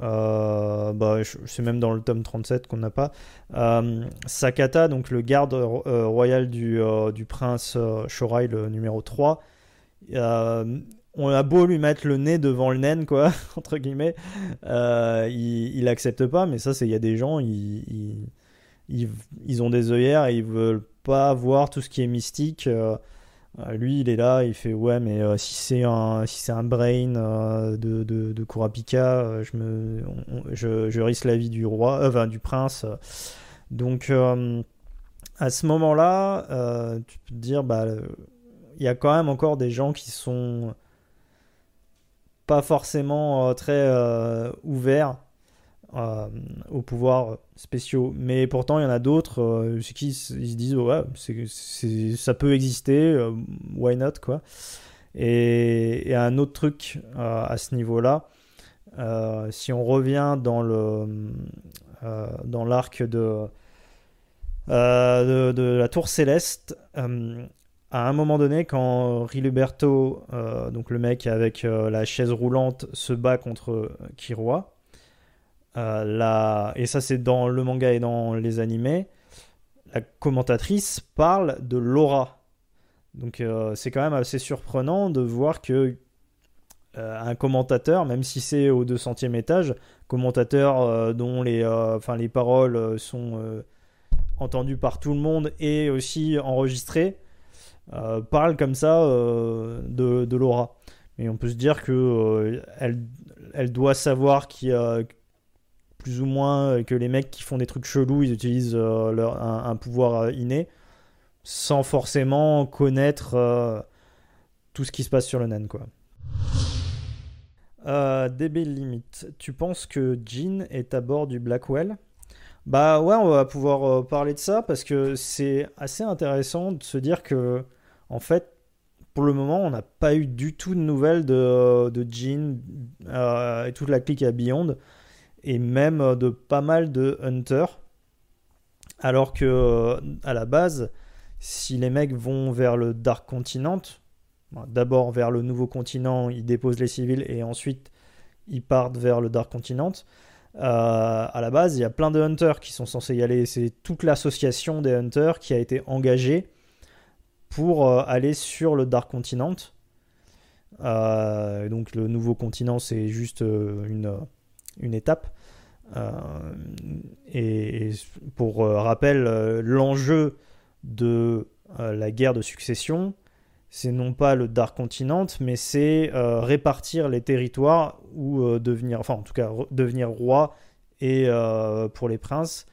S1: euh, bah, c'est même dans le tome 37 qu'on n'a pas. Euh, Sakata, donc le garde euh, royal du, du prince Shorai, le numéro 3, on a beau lui mettre le nez devant le naine, quoi, *laughs* entre guillemets, euh, il, il accepte pas, mais ça, c'est il y a des gens, ils, ils, ils, ont des œillères et ils veulent pas voir tout ce qui est mystique. Euh, lui, il est là, il fait ouais, mais euh, si c'est un si c'est brain euh, de, de, Kurapika, je me je, risque la vie du roi, enfin du prince. Donc à ce moment-là, tu peux te dire bah il y a quand même encore des gens qui sont pas forcément très ouverts euh, aux pouvoirs spéciaux. Mais pourtant, il y en a d'autres qui ils se disent ouais, ça peut exister, why not quoi. Et, un autre truc à ce niveau-là, si on revient dans le dans l'arc de, de, la Tour Céleste, à un moment donné, quand Riluberto, euh, donc le mec avec euh, la chaise roulante, se bat contre euh, Kiroi, et ça c'est dans le manga et dans les animés, la commentatrice parle de l'aura. Donc c'est quand même assez surprenant de voir que un commentateur, même si c'est au 200e étage, commentateur dont les, enfin, les paroles sont entendues par tout le monde et aussi enregistrées, euh, parle comme ça euh, de, Laura. Mais on peut se dire que euh, elle, elle doit savoir qu'il y a plus ou moins que les mecs qui font des trucs chelous, ils utilisent leur, un, pouvoir inné sans forcément connaître tout ce qui se passe sur le nan quoi. Euh, DB Limit, tu penses que Jean est à bord du Blackwell? Bah ouais, on va pouvoir parler de ça parce que c'est assez intéressant de se dire que en fait, pour le moment, on n'a pas eu du tout de nouvelles de, de Jean euh, et toute la clique à Beyond, et même de pas mal de Hunter. Alors que, euh, à la base, si les mecs vont vers le Dark Continent, d'abord vers le nouveau continent, ils déposent les civils et ensuite ils partent vers le Dark Continent. Euh, à la base, il y a plein de hunters qui sont censés y aller. C'est toute l'association des hunters qui a été engagée pour euh, aller sur le Dark Continent. Euh, donc le nouveau continent, c'est juste euh, une, une étape. et, pour rappel, l'enjeu de la guerre de succession, c'est non pas le Dark Continent, mais c'est répartir les territoires ou devenir, enfin en tout cas devenir roi et pour les princes,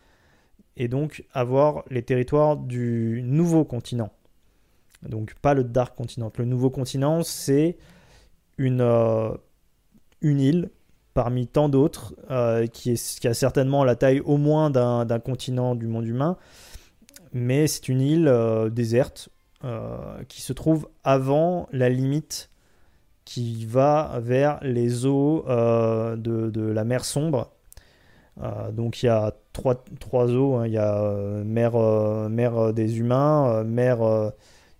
S1: et donc avoir les territoires du nouveau continent. Donc pas le Dark Continent. Le nouveau continent, c'est une, euh, une île parmi tant d'autres euh, qui, a certainement la taille au moins d'un continent du monde humain, mais c'est une île euh, déserte qui se trouve avant la limite qui va vers les eaux de, la mer sombre. donc il y a trois, eaux, hein. il y a mer, mer des humains, mer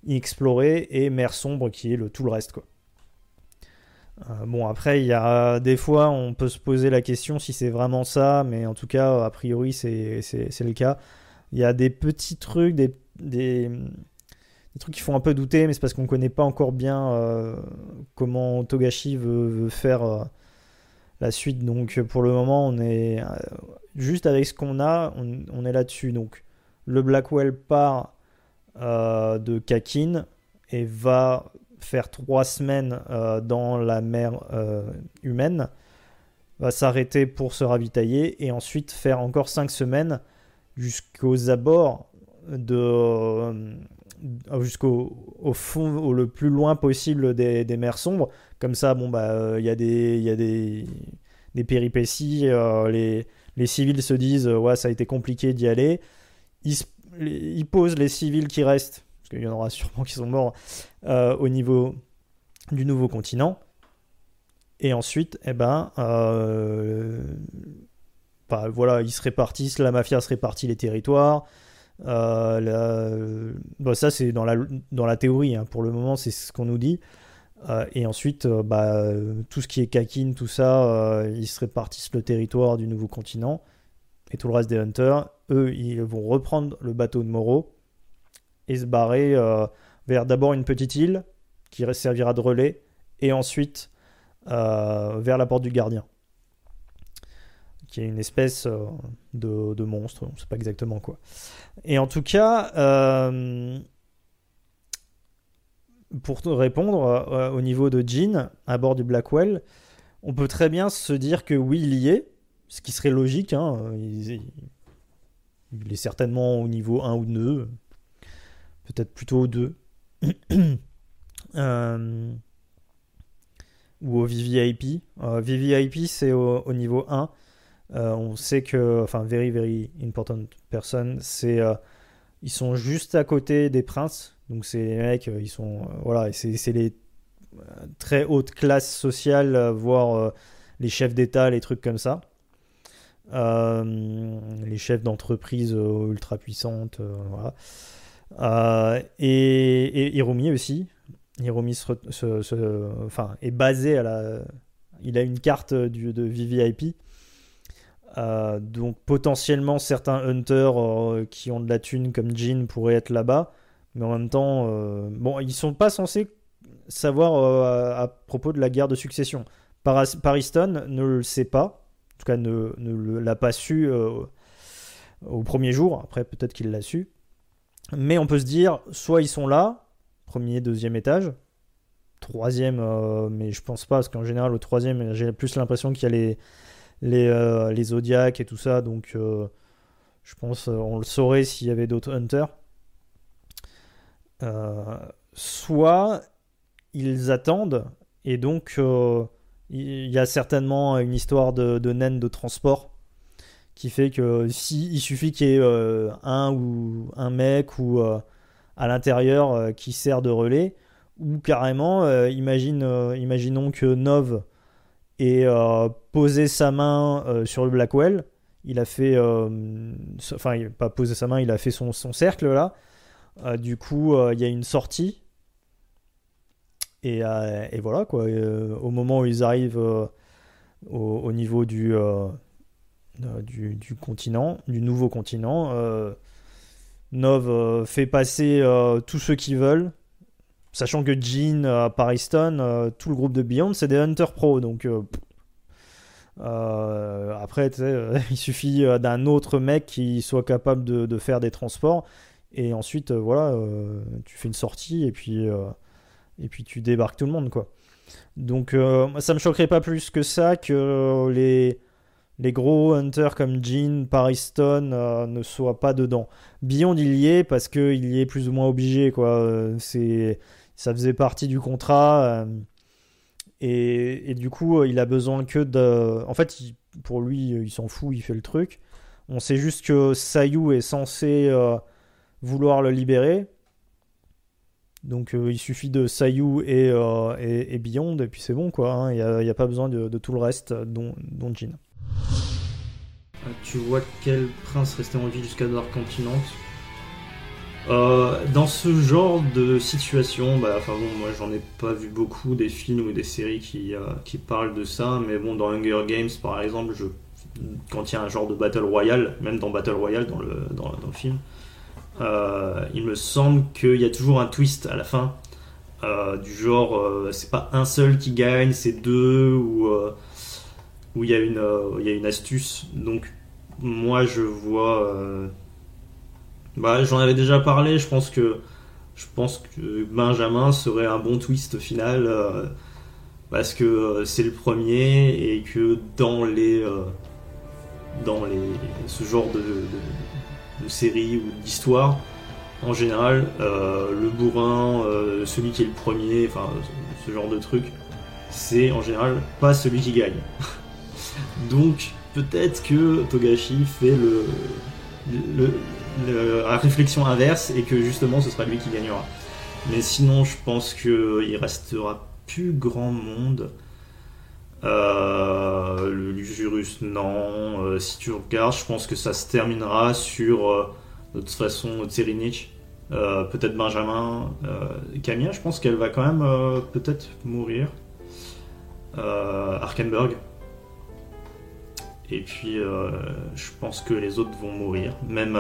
S1: inexploré et mer sombre qui est le, tout le reste. Quoi. Euh, bon, après, il y a des fois, on peut se poser la question si c'est vraiment ça, mais en tout cas, a priori, c'est le cas. Il y a des petits trucs, des, des, trucs qui font un peu douter, mais c'est parce qu'on connaît pas encore bien euh, comment Togashi veut, faire euh, la suite. Donc, pour le moment, on est juste avec ce qu'on a, on, est là-dessus. Donc, le Blackwell part de Kakin et va faire trois semaines euh, dans la mer euh, humaine, va s'arrêter pour se ravitailler et ensuite faire encore cinq semaines jusqu'aux abords de jusqu'au au fond au le plus loin possible des, des mers sombres. Comme ça bon bah il y a des y a des, des péripéties les, les civils se disent ouais ça a été compliqué d'y aller. Ils il pose les civils qui restent, parce qu'il y en aura sûrement qui sont morts, euh, au niveau du nouveau continent. Et ensuite, eh ben, euh, bah, voilà, ils se répartissent, la mafia se répartit les territoires. Euh, bah, ça, c'est dans la, dans la théorie. Hein. Pour le moment, c'est ce qu'on nous dit. et ensuite, bah, tout ce qui est Kakin, tout ça, ils se répartissent le territoire du nouveau continent et tout le reste des hunters, eux, ils vont reprendre le bateau de Moro et se barrer euh, vers d'abord une petite île qui servira de relais et ensuite vers la porte du gardien qui est une espèce de, de, monstre, on ne sait pas exactement quoi. Et en tout cas, pour répondre, au niveau de Jean, à bord du Blackwell, on peut très bien se dire que oui, il y est, ce qui serait logique. Hein, il, est certainement au niveau 1 ou 2, peut-être plutôt au *clears throat* 2. euh, ou au VVIP. Euh, VVIP, c'est au, niveau 1. Euh, on sait que, enfin, very, very important person, c'est. Euh, ils sont juste à côté des princes. Donc, c'est les mecs, ils sont. voilà, c'est les très haute classe sociale, euh, voire les chefs d'État, les trucs comme ça. Les chefs d'entreprise ultra puissantes, voilà. Et, et, Hiromi aussi. Hiromi est basé à la. Il a une carte de VVIP. donc potentiellement certains hunters qui ont de la thune comme Jin pourraient être là-bas. Mais en même temps, bon, ils sont pas censés savoir euh, à, propos de la guerre de succession. Pariston ne le sait pas, en tout cas ne, l'a pas su euh, au premier jour, après peut-être qu'il l'a su. Mais on peut se dire, soit ils sont là, premier, deuxième étage, troisième, euh, mais je pense pas, parce qu'en général au troisième, j'ai plus l'impression qu'il y a les, les, les zodiacs et tout ça, donc je pense on le saurait s'il y avait d'autres hunters. soit ils attendent et donc euh, il y a certainement une histoire de, de naine de transport qui fait que si il suffit qu'il y ait euh, un ou un mec ou euh, à l'intérieur qui sert de relais ou carrément imagine imaginons que Nov ait posé sa main sur le Blackwell il a fait enfin pas posé sa main il a fait son, son cercle là du coup il y a une sortie euh, et, voilà, quoi. Euh, au moment où ils arrivent euh, au, niveau du, du, du, continent, du nouveau continent, Nov fait passer tous ceux qui veulent. Sachant que Jean, Pariston, tout le groupe de Beyond, c'est des Hunter Pro. Donc. après, *laughs* il suffit d'un autre mec qui soit capable de, faire des transports. Et ensuite, voilà, tu fais une sortie et puis et puis tu débarques tout le monde, quoi. Donc euh, ça me choquerait pas plus que ça que les, les gros hunters comme Jean, Pariston euh, ne soient pas dedans. Beyond il y est parce qu'il y est plus ou moins obligé, quoi. C'est, ça faisait partie du contrat. Euh, et, du coup, il a besoin que de. En fait, pour lui, il s'en fout, il fait le truc. On sait juste que Sayu est censé vouloir le libérer. Donc euh, il suffit de Sayu et, euh, et, Beyond, et puis c'est bon, quoi. Hein. Il n'y a, pas besoin de, tout le reste, dont, dont Jin.
S2: Euh, tu vois quel prince restait en vie jusqu'à Dark Continent dans ce genre de situation, bah, enfin bon, moi j'en ai pas vu beaucoup des films ou des séries qui, qui parlent de ça, mais bon, dans Hunger Games par exemple, je, quand il y a un genre de Battle Royale, même dans Battle Royale dans le, dans, le film, euh, il me semble qu'il y a toujours un twist à la fin. Euh, du genre, euh, c'est pas un seul qui gagne, c'est deux, ou où il y, a une, il y a une astuce. Donc, moi, je vois. Bah, j'en avais déjà parlé, je pense que. Je pense que Benjamin serait un bon twist final parce que c'est le premier et que dans les dans ce genre de série ou d'histoire, en général, euh, le bourrin, euh, celui qui est le premier, enfin ce genre de truc, c'est en général pas celui qui gagne. *laughs* Donc peut-être que Togashi fait la réflexion inverse et que justement ce sera lui qui gagnera. Mais sinon, je pense qu'il restera plus grand monde. Euh, le Jurus, non. Euh, si tu regardes, je pense que ça se terminera sur, euh, de toute façon, Tserinich. peut-être Benjamin. Camilla, je pense qu'elle va quand même peut-être mourir. Arkenberg. Et puis, je pense que les autres vont mourir. Même,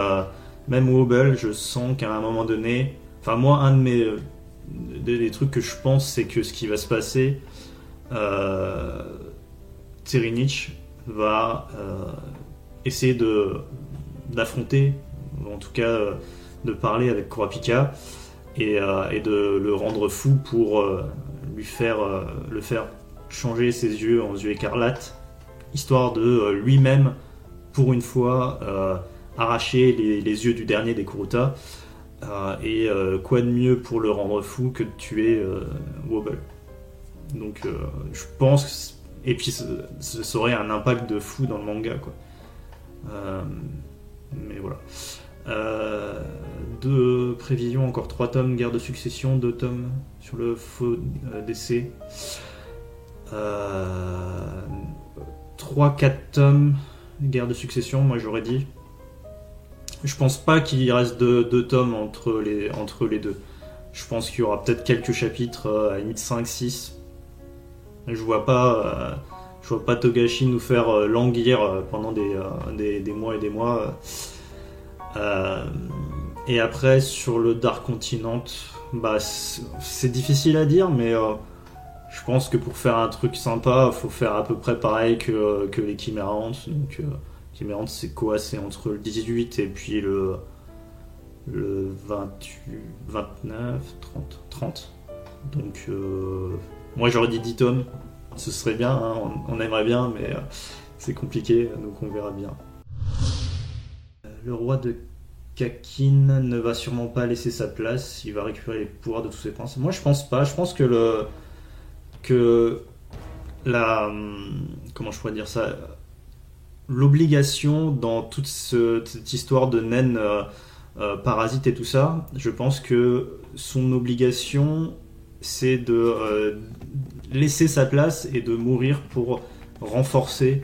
S2: même Wobble, je sens qu'à un moment donné. Enfin, moi, un de mes des, trucs que je pense, c'est que ce qui va se passer, euh, va euh, essayer de d'affronter, en tout cas euh, de parler avec Kurapika et, euh, et de le rendre fou pour euh, lui faire euh, le faire changer ses yeux en yeux écarlates, histoire de euh, lui-même, pour une fois, euh, arracher les, yeux du dernier des Kuruta. Euh, et quoi de mieux pour le rendre fou que de tuer Wobble Donc je pense que et puis ce, serait un impact de fou dans le manga quoi. Mais voilà. Deux prévisions, encore trois tomes, guerre de succession, deux tomes sur le faux décès. 3-4 tomes, guerre de succession, moi j'aurais dit. Je pense pas qu'il reste deux, tomes entre les, entre les deux. Je pense qu'il y aura peut-être quelques chapitres, euh, à la limite 5-6. Je vois pas, euh, je vois pas Togashi nous faire euh, languir pendant des, des, des mois et des mois. Et après, sur le Dark Continent, bah, c'est difficile à dire, mais je pense que pour faire un truc sympa, faut faire à peu près pareil que, les Chimera. Donc, euh, c'est quoi C'est entre le 18 et puis le, le 28, 29, 30. 30. Donc, euh, moi j'aurais dit 10 tomes. Ce serait bien, hein, on, aimerait bien, mais euh, c'est compliqué, donc on verra bien. Le roi de Kakin ne va sûrement pas laisser sa place, il va récupérer les pouvoirs de tous ses princes. Moi je pense pas, je pense que le. Que la. hum, Comment je pourrais dire ça L'obligation dans toute ce- cette histoire de naine euh, euh, parasite et tout ça, je pense que son obligation c'est de euh, laisser sa place et de mourir pour renforcer,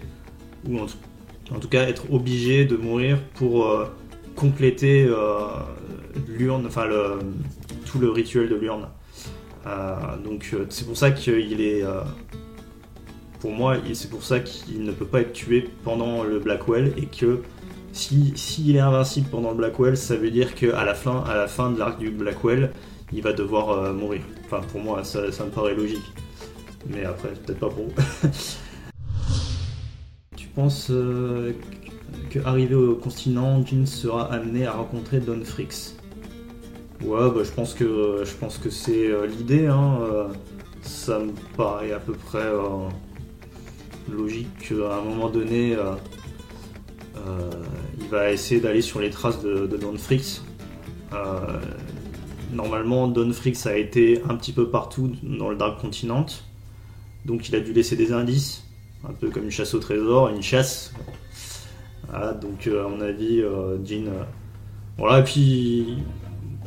S2: ou en tout, cas être obligé de mourir pour euh, compléter l'urne, enfin tout le rituel de l'urne. Euh, donc euh, c'est pour ça qu'il est, euh, pour moi, c'est pour ça qu'il ne peut pas être tué pendant le Blackwell et que si s'il est invincible pendant le Blackwell, ça veut dire qu'à la fin, à la fin de l'arc du Blackwell, il va devoir mourir. Enfin, pour moi, ça, me paraît logique. Mais après, peut-être pas pour vous. *laughs* tu penses euh, que, arrivé au continent, Jin sera amené à rencontrer Don Fricks Ouais, bah, je pense que je pense que c'est euh, l'idée. Hein, euh, ça me paraît à peu près euh, logique qu'à un moment donné, euh, euh, il va essayer d'aller sur les traces de, Don Fricks. Euh, normalement, Don Fricks a été un petit peu partout dans le Dark Continent, donc il a dû laisser des indices, un peu comme une chasse au trésor, une chasse. Voilà, donc euh, à mon avis, euh, euh, voilà, et puis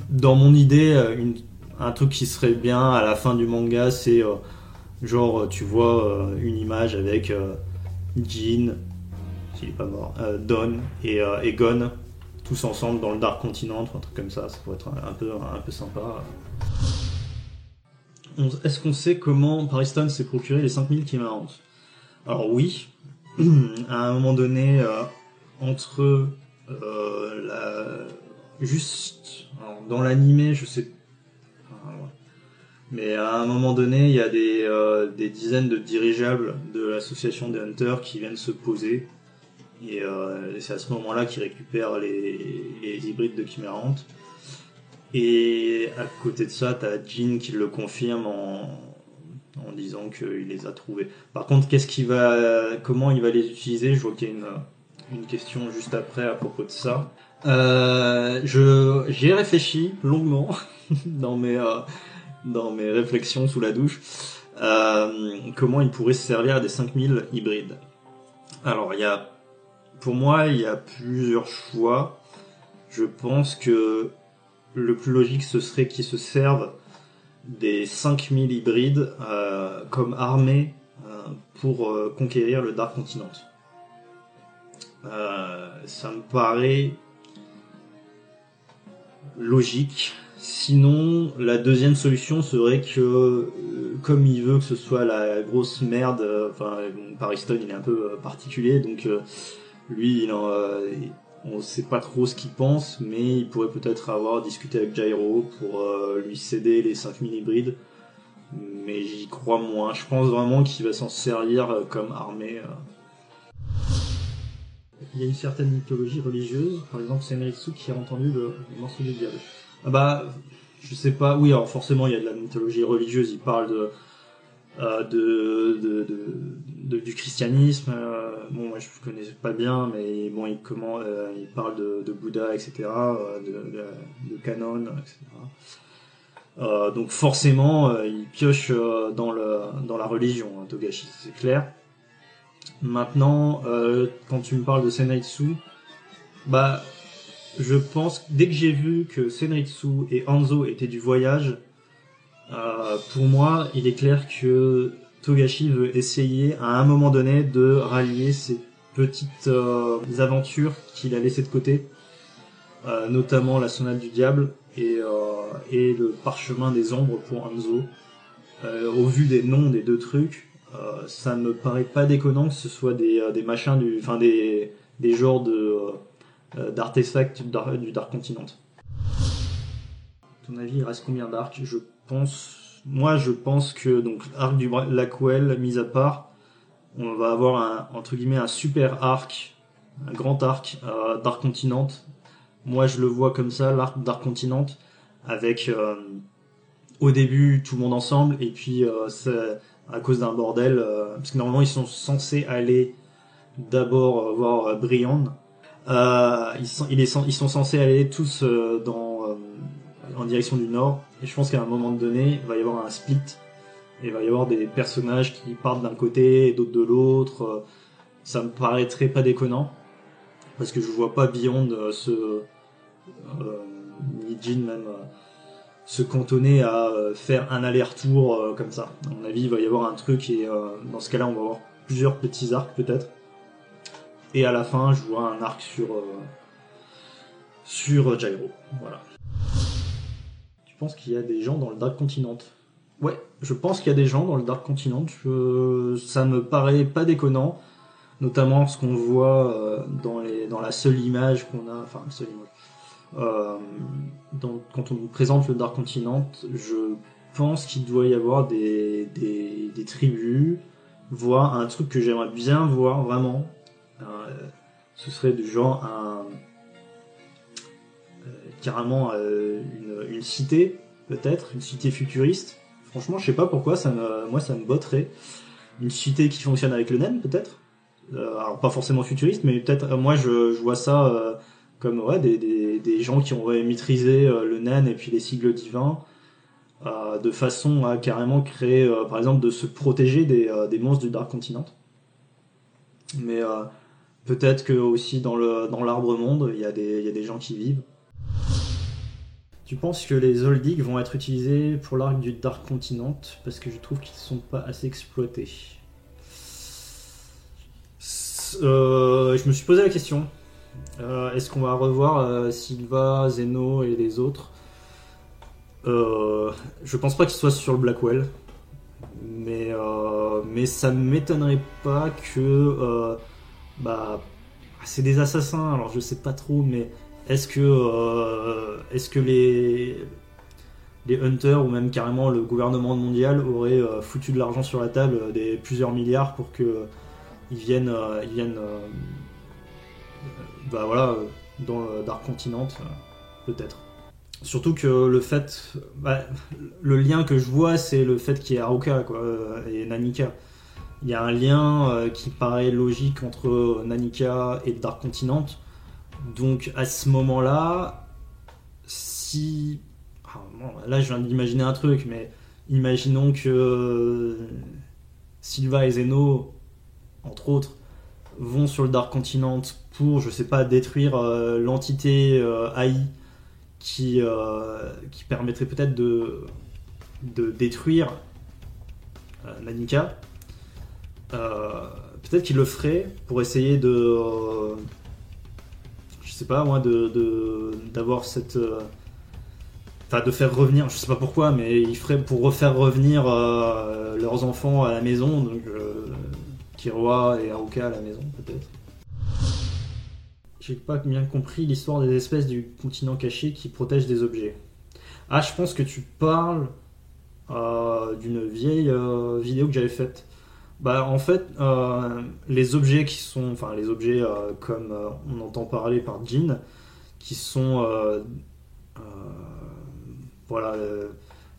S2: dans mon idée, euh, un truc qui serait bien à la fin du manga, c'est euh, genre tu vois euh, une image avec euh, Jin, s'il est pas mort, euh, Don et, euh, et Gon tous ensemble dans le Dark Continent, un truc comme ça, ça pourrait être un, peu, un peu sympa. Est-ce qu'on sait comment Pariston s'est procuré les 5000 qui m'avancent Alors oui, *clears throat* à un moment donné, euh, entre euh, la... juste dans l'animé, je sais mais à un moment donné, il y a des, euh, des dizaines de dirigeables de l'association des Hunters qui viennent se poser et, euh, c'est à ce moment-là qu'ils récupèrent les, les hybrides de Chimérante. Et à côté de ça, t'as Jean qui le confirme en, en disant qu'il les a trouvés. Par contre, qu'est-ce qu'il va, comment il va les utiliser? Je vois qu'il y a une, une question juste après à propos de ça. Euh, je, j'y réfléchi longuement *laughs* dans mes, euh, dans mes réflexions sous la douche. Euh, comment il pourrait se servir des 5000 hybrides Alors, il y a pour moi, il y a plusieurs choix. Je pense que le plus logique, ce serait qu'ils se servent des 5000 hybrides euh, comme armée pour conquérir le Dark Continent. Ça me paraît logique. Sinon, la deuxième solution serait que, euh, comme il veut que ce soit la grosse merde, euh, enfin, Pariston il est un peu euh, particulier, donc euh, lui, il, en, sait pas trop ce qu'il pense, mais il pourrait peut-être avoir discuté avec Gyro pour lui céder les 5000 hybrides. Mais j'y crois moins. Je pense vraiment qu'il va s'en servir comme armée. Il y a une certaine mythologie religieuse, par exemple Senritsu qui a entendu le, le morceau du diable. Ah bah, je sais pas, oui, alors forcément il y a de la mythologie religieuse, il parle de, euh, de, de, du christianisme, euh, bon, moi je connais pas bien, mais bon, il, comment, euh, il parle de, Bouddha, etc., euh, de, canon, etc. Donc forcément, il pioche dans, le, dans la religion, hein, Togashi, c'est clair. Maintenant, euh, quand tu me parles de Senritsu, bah, je pense, dès que j'ai vu que Senritsu et Hanzo étaient du voyage, euh, pour moi, il est clair que Togashi veut essayer à un moment donné de rallier ces petites euh, aventures qu'il a laissées de côté, euh, notamment la sonate du diable et, et le parchemin des ombres pour Hanzo. Au vu des noms des deux trucs, euh, ça me paraît pas déconnant que ce soit des, euh, des machins du, enfin des, des genres de euh, d'artefacts du Dark, Continent. Ton avis, il reste combien d'arcs? Je pense, moi, je pense que donc arc du Blackwell mis à part, on va avoir un entre guillemets un super arc, un grand arc euh, Dark Continent. Moi, je le vois comme ça, l'arc Dark Continent, avec euh, au début tout le monde ensemble et puis euh, à cause d'un bordel, euh, parce que normalement ils sont censés aller d'abord euh, voir euh, Briand. Euh, ils, sont, censés aller tous en direction du nord, et je pense qu'à un moment donné, il va y avoir un split, il va y avoir des personnages qui partent d'un côté et d'autres de l'autre. Ça me paraîtrait pas déconnant, parce que je vois pas Beyond euh, ni Jin même, se cantonner à euh, faire un aller-retour euh, comme ça. À mon avis, il va y avoir un truc, et euh, dans ce cas-là, on va avoir plusieurs petits arcs peut-être. Et à la fin, je vois un arc sur sur Gyro. Voilà. Tu penses qu'il y a des gens dans le Dark Continent? Ouais, je pense qu'il y a des gens dans le Dark Continent. Je- ça me paraît pas déconnant, notamment ce qu'on voit dans les dans la seule image qu'on a, enfin la seule image. Euh, quand on nous présente le Dark Continent, je pense qu'il doit y avoir des, tribus, voire un truc que j'aimerais bien voir vraiment. Euh, ce serait du genre un euh, carrément une, cité peut-être une cité futuriste. Franchement je sais pas pourquoi ça me moi ça me botterait. Une cité qui fonctionne avec le naine peut-être. Alors pas forcément futuriste mais peut-être moi je, vois ça comme des, des, gens qui auraient maîtrisé euh, le naine et puis les sigles divins euh, de façon à carrément créer euh, par exemple de se protéger des, monstres du Dark Continent mais peut-être que aussi dans l'arbre monde il y a des gens qui vivent tu penses que les Oldigs vont être utilisés pour l'arc du Dark Continent? Parce que je trouve qu'ils sont pas assez exploités. Je me suis posé la question. Euh, Est-ce qu'on va revoir euh, Silva, Zeno et les autres? Euh, Je pense pas qu'ils soient sur le Blackwell, mais mais ça m'étonnerait pas que bah c'est des assassins. Alors je sais pas trop, mais est-ce que, est-ce que les, hunters ou même carrément le gouvernement mondial auraient euh, foutu de l'argent sur la table, des plusieurs milliards pour que euh, ils viennent, ils viennent, bah voilà, euh, dans le Dark Continent, euh, peut-être. Surtout que le fait, bah, le lien que je vois, c'est le fait qu'il y ait Aruka quoi, euh, et Nanika. Il y a un lien euh, qui paraît logique entre Nanika et Dark Continent. Donc à ce moment-là, si... ah, là je viens d'imaginer un truc, mais imaginons que euh, Silva et Zeno, entre autres, vont sur le Dark Continent pour, je sais pas, détruire euh, l'entité euh, AI qui, euh, qui permettrait peut-être de, de détruire Nanika. Peut-être qu'ils le feraient pour essayer de... je sais pas moi de d'avoir cette enfin de faire revenir je sais pas pourquoi mais ils feraient pour refaire revenir leurs enfants à la maison donc Kiroa et Haruka à la maison peut-être j'ai pas bien compris l'histoire des espèces du continent caché qui protègent des objets. Ah, je pense que tu parles euh, d'une vieille euh, vidéo que j'avais faite. Bah, en fait, euh, les objets qui sont, enfin, les objets comme on entend parler par Jean, qui sont, voilà,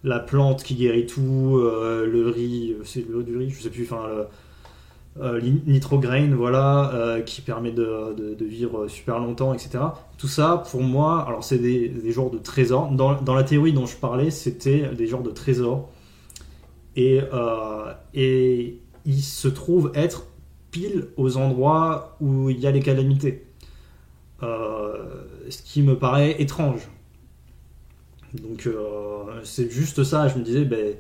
S2: la plante qui guérit tout, le riz, c'est le du riz, je sais plus, enfin, euh, nitrograin, voilà, euh, qui permet de, vivre super longtemps, etc. Tout ça, pour moi, alors c'est des, genres de trésors. Dans, la théorie dont je parlais, c'était des genres de trésors. Et, euh, et ils se trouvent être pile aux endroits où il y a les calamités. ce qui me paraît étrange. Donc c'est juste ça, je me disais, ben,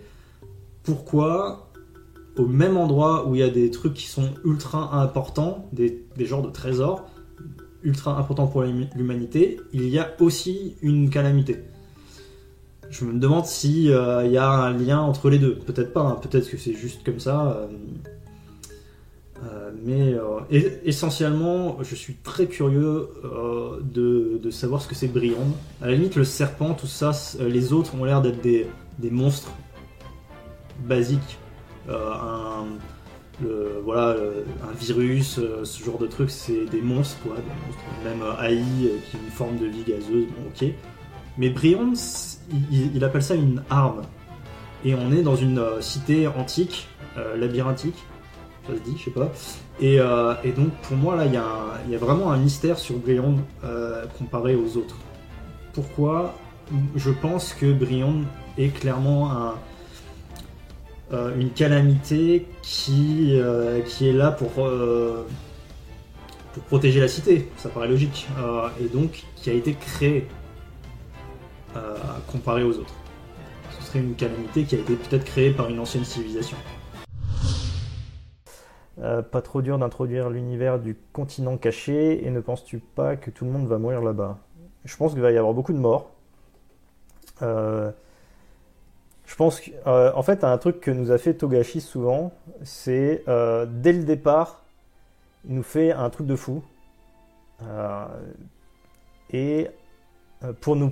S2: pourquoi au même endroit où il y a des trucs qui sont ultra importants, des, genres de trésors ultra importants pour l'humanité, il y a aussi une calamité. Je me demande s'il euh, y a un lien entre les deux. Peut-être pas, hein. peut-être que c'est juste comme ça. Euh, euh, mais essentiellement, je suis très curieux de, savoir ce que c'est Briand. À la limite, le serpent, tout ça, les autres ont l'air d'être des, monstres basiques un, le, voilà, euh, un virus, euh, ce genre de trucs, c'est des monstres, quoi, Même AI qui est une forme de vie gazeuse, bon, ok. Mais Brion, il, appelle ça une arme. Et on est dans une cité antique, labyrinthique, ça se dit, je sais pas. Et, et, donc pour moi, là, il y, y, a vraiment un mystère sur Brion comparé aux autres. Pourquoi Je pense que Brion est clairement un, euh, une calamité qui, euh, qui est là pour, euh, pour protéger la cité, ça paraît logique, et donc qui a été créée comparée aux autres. Ce serait une calamité qui a été peut-être créée par une ancienne civilisation.
S1: pas trop dur d'introduire l'univers du continent caché et ne penses-tu pas que tout le monde va mourir là-bas? Je pense qu'il va y avoir beaucoup de morts. Je pense qu'en euh, fait, un truc que nous a fait Togashi souvent, c'est euh, dès le départ, il nous fait un truc de fou. Euh, et pour nous,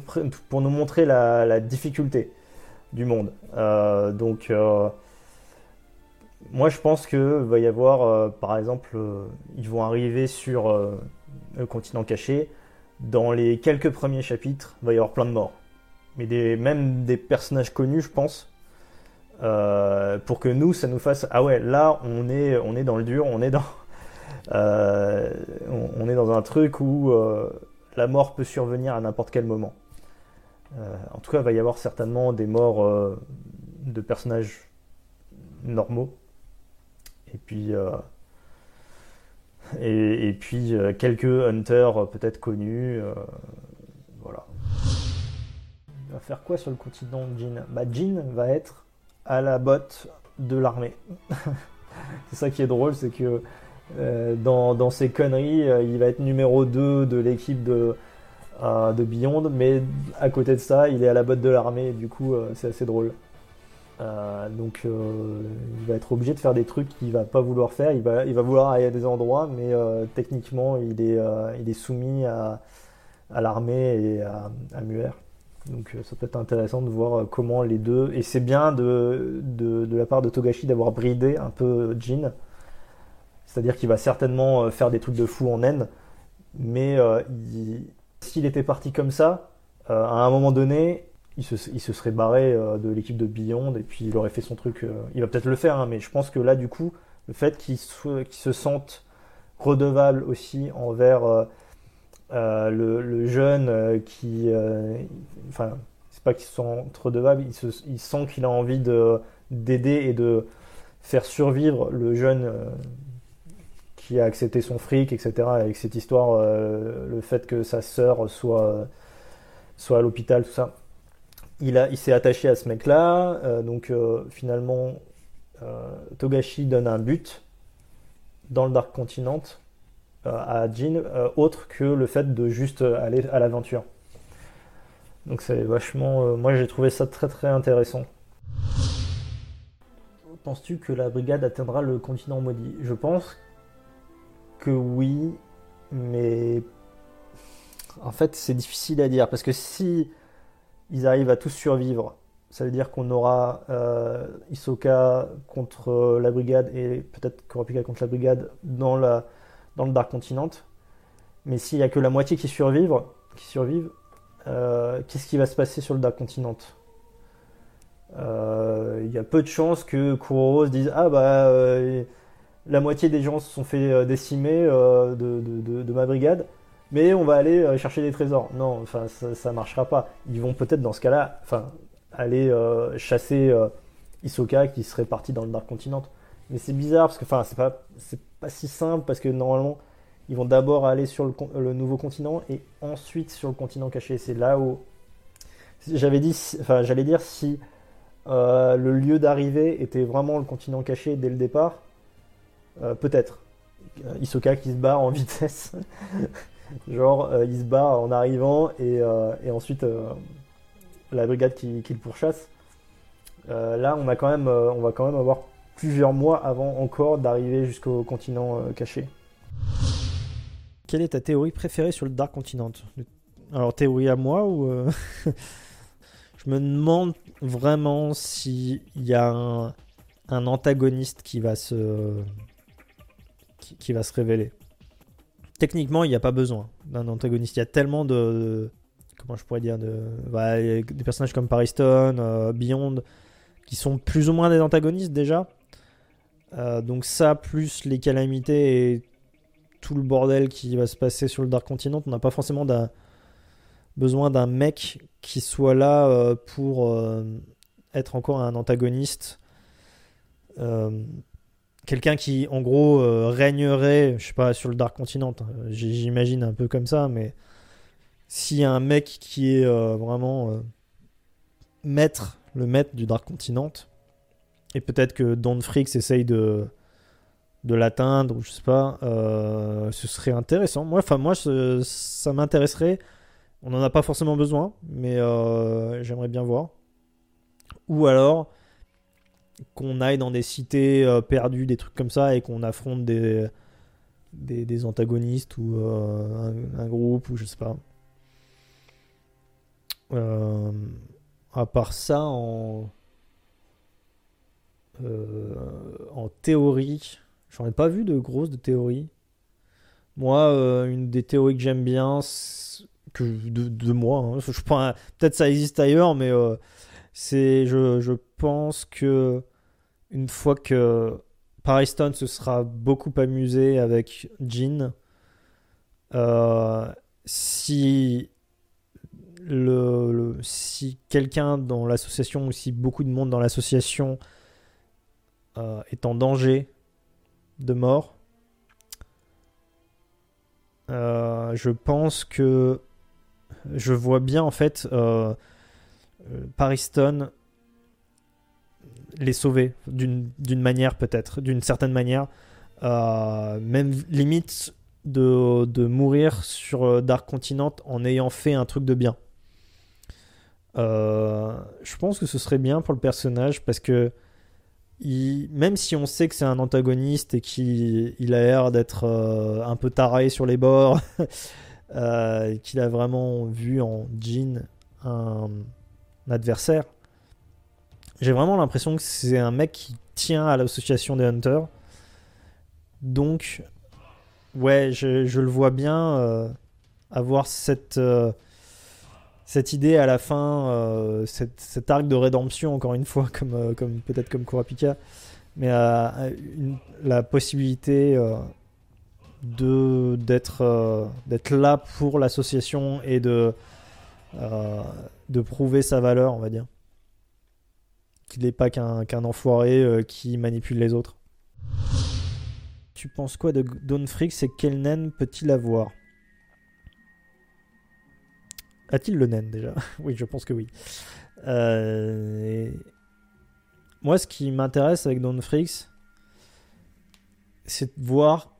S1: pour nous montrer la, difficulté du monde. donc, moi je pense qu'il va y avoir, par exemple, ils vont arriver sur le continent caché. Dans les quelques premiers chapitres, il va y avoir plein de morts mais des, même des personnages connus, je pense, euh, pour que nous, ça nous fasse ah ouais, là, on est, on est dans le dur, on est dans, *laughs* euh, on, est dans un truc où euh, la mort peut survenir à n'importe quel moment. en tout cas, il va y avoir certainement des morts de personnages normaux, et puis. Et, et, puis quelques hunters peut-être connus. Faire quoi sur le continent Jin Bah Jin va être à la botte de l'armée. *laughs* c'est ça qui est drôle, c'est que euh, dans, dans, ces conneries, euh, il va être numéro 2 de l'équipe de, euh, de Beyond, mais à côté de ça, il est à la botte de l'armée, du coup, c'est assez drôle. donc, il va être obligé de faire des trucs qu'il va pas vouloir faire. Il va, il va vouloir aller à des endroits, mais techniquement, il est, il est soumis à, à l'armée et à, à Muer. Donc euh, ça peut être intéressant de voir euh, comment les deux. Et c'est bien de, de, la part de Togashi d'avoir bridé un peu Jin. C'est-à-dire qu'il va certainement euh, faire des trucs de fou en N. Mais s'il était parti comme ça, à un moment donné, il se, il se serait barré de l'équipe de Beyond et puis il aurait fait son truc. il va peut-être le faire, hein, mais je pense que là, du coup, le fait qu'il se sente redevable aussi envers euh, le, jeune euh, qui, euh, enfin, c'est pas qu'il se sent redevable, il, se, il sent qu'il a envie de d'aider et de faire survivre le jeune qui a accepté son fric, etc. Avec cette histoire, le fait que sa sœur soit soit à l'hôpital, tout ça. Il a, il s'est attaché à ce mec-là, donc finalement, Togashi donne un but dans le Dark Continent à Jean euh, autre que le fait de juste aller à l'aventure. Donc c'est vachement... Euh, moi j'ai trouvé ça très très intéressant. Penses-tu que la brigade atteindra le continent maudit? Je pense que oui, mais en fait, c'est difficile à dire parce que si ils arrivent à tous survivre, ça veut dire qu'on aura euh, Isoka contre la brigade et peut-être Kurapika contre la brigade dans, la, dans le Dark Continent. Mais s'il n'y a que la moitié qui survivent, qui survivent euh, qu'est-ce qui va se passer sur le Dark Continent? Euh, Il y a peu de chances que Kuroro se dise Ah bah la moitié des gens se sont fait décimer de, ma brigade mais on va aller chercher des trésors. Non, enfin, ça, ne marchera pas. Ils vont peut-être dans ce cas-là, enfin, aller euh, chasser euh, Isoka qui serait parti dans le Dark Continent. Mais c'est bizarre parce que enfin c'est pas pas si simple parce que normalement ils vont d'abord aller sur le, nouveau continent et ensuite sur le continent caché. C'est là où j'avais dit enfin j'allais dire si euh, le lieu d'arrivée était vraiment le continent caché dès le départ, peut-être. Isoka qui se barre en *laughs* vitesse, genre il se barre en arrivant et, ensuite la brigade qui, le pourchasse. Euh, là, on, a quand même, euh, on va quand même avoir plusieurs mois avant encore d'arriver jusqu'au continent euh, caché.
S3: Quelle est ta théorie préférée sur le Dark Continent? Alors, théorie à moi ou. *laughs* Je me demande vraiment s'il y a un, antagoniste qui va se. Qui, va se révéler. Techniquement, il n'y a pas besoin d'un antagoniste. Il y a tellement de, comment je pourrais dire, de, des personnages comme Pariston, euh, Beyond, qui sont plus ou moins des antagonistes déjà. Euh, donc ça, plus les calamités et tout le bordel qui va se passer sur le Dark Continent, on n'a pas forcément besoin d'un mec qui soit là euh, pour être encore un antagoniste. Quelqu'un qui, en gros, régnerait, je sais pas, sur le Dark Continent. J'imagine un peu comme ça, mais s'il y a un mec qui est euh, vraiment euh, maître, le maître du Dark Continent, et peut-être que Don Fricks essaye de, l'atteindre, ou je sais pas, euh, ce serait intéressant. Moi, ça m'intéresserait. On n'en a pas forcément besoin, mais j'aimerais bien voir. Ou alors qu'on aille dans des cités perdues, des trucs comme ça, et qu'on affronte des, des, antagonistes ou un, un, groupe, ou je sais pas. Euh, à part ça, en, euh, en théorie, j'en ai pas vu de grosses de théories. Moi, euh, une des théories que j'aime bien, que de, moi, hein, je peut-être ça existe ailleurs, mais c'est, je, je, pense que une fois que Pariston se sera beaucoup amusé avec Jean, si le, si quelqu'un dans l'association ou si beaucoup de monde dans l'association euh, est en danger de mort, euh, je pense que je vois bien en fait euh, Pariston les sauver d'une manière peut-être, d'une certaine manière, même limite de, de, mourir sur Dark Continent en ayant fait un truc de bien. Je pense que ce serait bien pour le personnage parce que même si on sait que c'est un antagoniste et qu'il a l'air d'être euh, un peu taré sur les bords, *laughs* euh, qu'il a vraiment vu en Jean un, adversaire, j'ai vraiment l'impression que c'est un mec qui tient à l'association des Hunters. Donc, ouais, je, je le vois bien avoir cette cette idée à la fin, euh, cet arc de rédemption, encore une fois, comme, euh, peut-être comme Kurapika, mais la possibilité euh, de d'être d'être là pour l'association et de de prouver sa valeur, on va dire. Qu'il n'est pas qu'un enfoiré qui manipule les autres. Tu penses quoi de Don Freaks et quel naine peut-il avoir? A-t-il le naine déjà? *laughs* Oui, je pense que oui. Euh, moi, ce qui m'intéresse avec Don Freaks, c'est de voir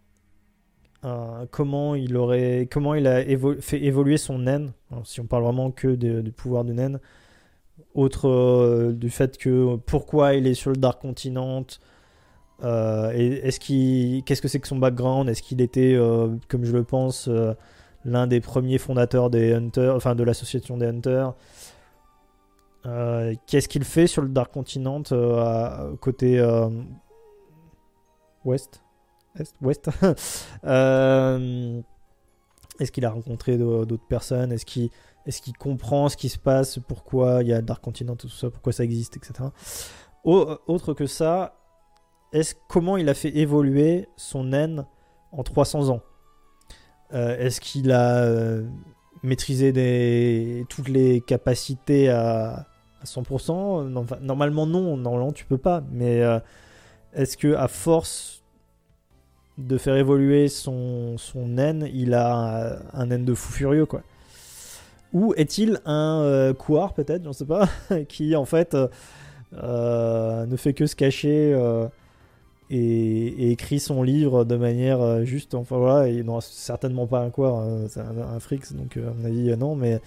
S3: euh, comment il aurait, a fait évoluer son naine. si on parle vraiment que du pouvoir du naine, autre euh, du fait que pourquoi il est sur le Dark Continent. est-ce qu'est-ce que c'est que son background? Est-ce qu'il était, comme je le pense,
S1: l'un des premiers fondateurs des Hunters, enfin de l'association des Hunters. Qu'est-ce qu'il fait sur le Dark Continent à, côté ouest? Est Ouest? *laughs* Est-ce qu'il a rencontré d'autres personnes? Est-ce qu'il est comprend ce qui se passe? Pourquoi il y a Dark Continent, tout ça, pourquoi ça existe, etc. autre que ça, est-ce comment il a fait évoluer son N en 300 ans? Euh, Est-ce qu'il a euh, maîtrisé toutes les capacités à, 100% Normalement non, normalement tu peux pas. Mais euh, est-ce que à force de faire évoluer son, son N, il a un, N de fou furieux quoi? Ou est-il un couard peut-être, j'en sais pas, *laughs* qui en fait ne fait que se cacher et, écrit son livre de manière euh, juste. Enfin voilà, il n'aura certainement pas un quoi, hein, c'est un, un frix, donc euh, à mon avis, euh, non, mais.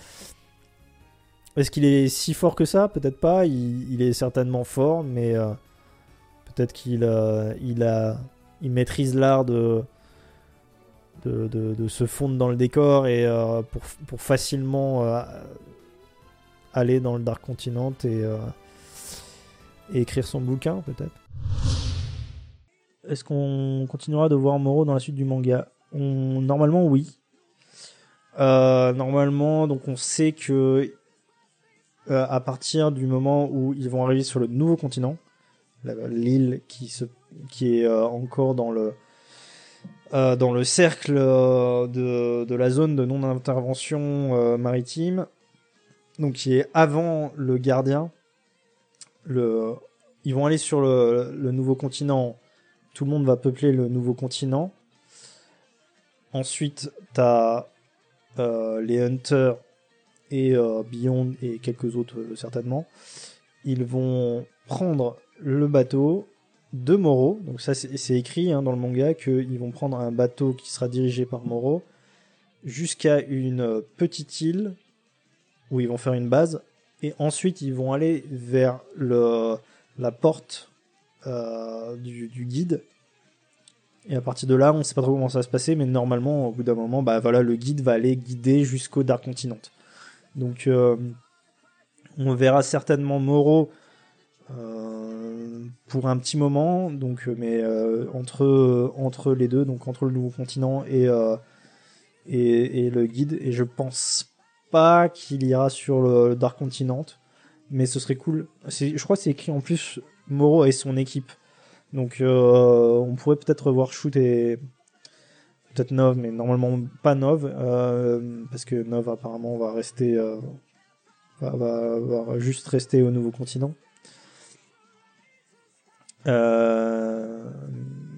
S1: Est-ce qu'il est si fort que ça? Peut-être pas. Il, est certainement fort, mais peut-être qu'il il a, il maîtrise l'art de de, de, se fondre dans le décor et pour, pour, facilement aller dans le Dark Continent et, et écrire son bouquin, peut-être. Est-ce qu'on continuera de voir Moro dans la suite du manga? Normalement, oui. Euh, normalement, donc on sait que euh, à partir du moment où ils vont arriver sur le nouveau continent, l'île qui est euh, encore dans le dans le cercle de, la zone de non-intervention maritime, donc qui est avant le gardien. Ils vont aller sur le nouveau continent tout le monde va peupler le nouveau continent. Ensuite, tu as euh, les Hunters et euh, Beyond et quelques autres euh, certainement. Ils vont prendre le bateau de Moro. Donc ça, c'est écrit hein, dans le manga qu'ils vont prendre un bateau qui sera dirigé par Moro jusqu'à une petite île où ils vont faire une base. Et ensuite, ils vont aller vers la porte euh, du, guide. Et à partir de là, on ne sait pas trop comment ça va se passer, mais normalement, au bout d'un moment, bah voilà, le guide va aller guider jusqu'au Dark Continent. Donc, euh, on verra certainement Moro euh, pour un petit moment, donc, mais entre entre les deux, donc entre le nouveau continent et et, le guide. Et je pense pas qu'il ira sur le Dark Continent, mais ce serait cool. Je crois que c'est écrit en plus Moro et son équipe. Donc euh, on pourrait peut-être revoir Shoot et peut-être Nov, mais normalement pas Nov, euh, parce que Nov apparemment va rester, euh, va, va, juste rester au nouveau continent.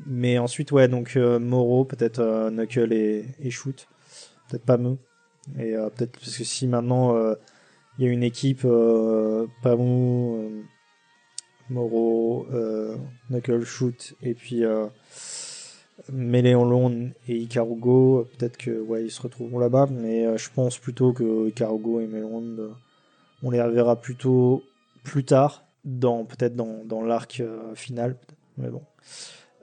S1: mais ensuite ouais donc Moro, peut-être Knuckle et, Shoot, peut-être pas Mou. Et peut-être parce que si maintenant il y a une équipe Pamou Moro, euh, Shoot et puis euh, Méléon et Ikarugo. Peut-être que ouais, ils se retrouveront là-bas, mais euh, je pense plutôt que Ikarugo et Méléon, euh, on les reverra plutôt plus tard, dans peut-être dans, l'arc final. Mais bon.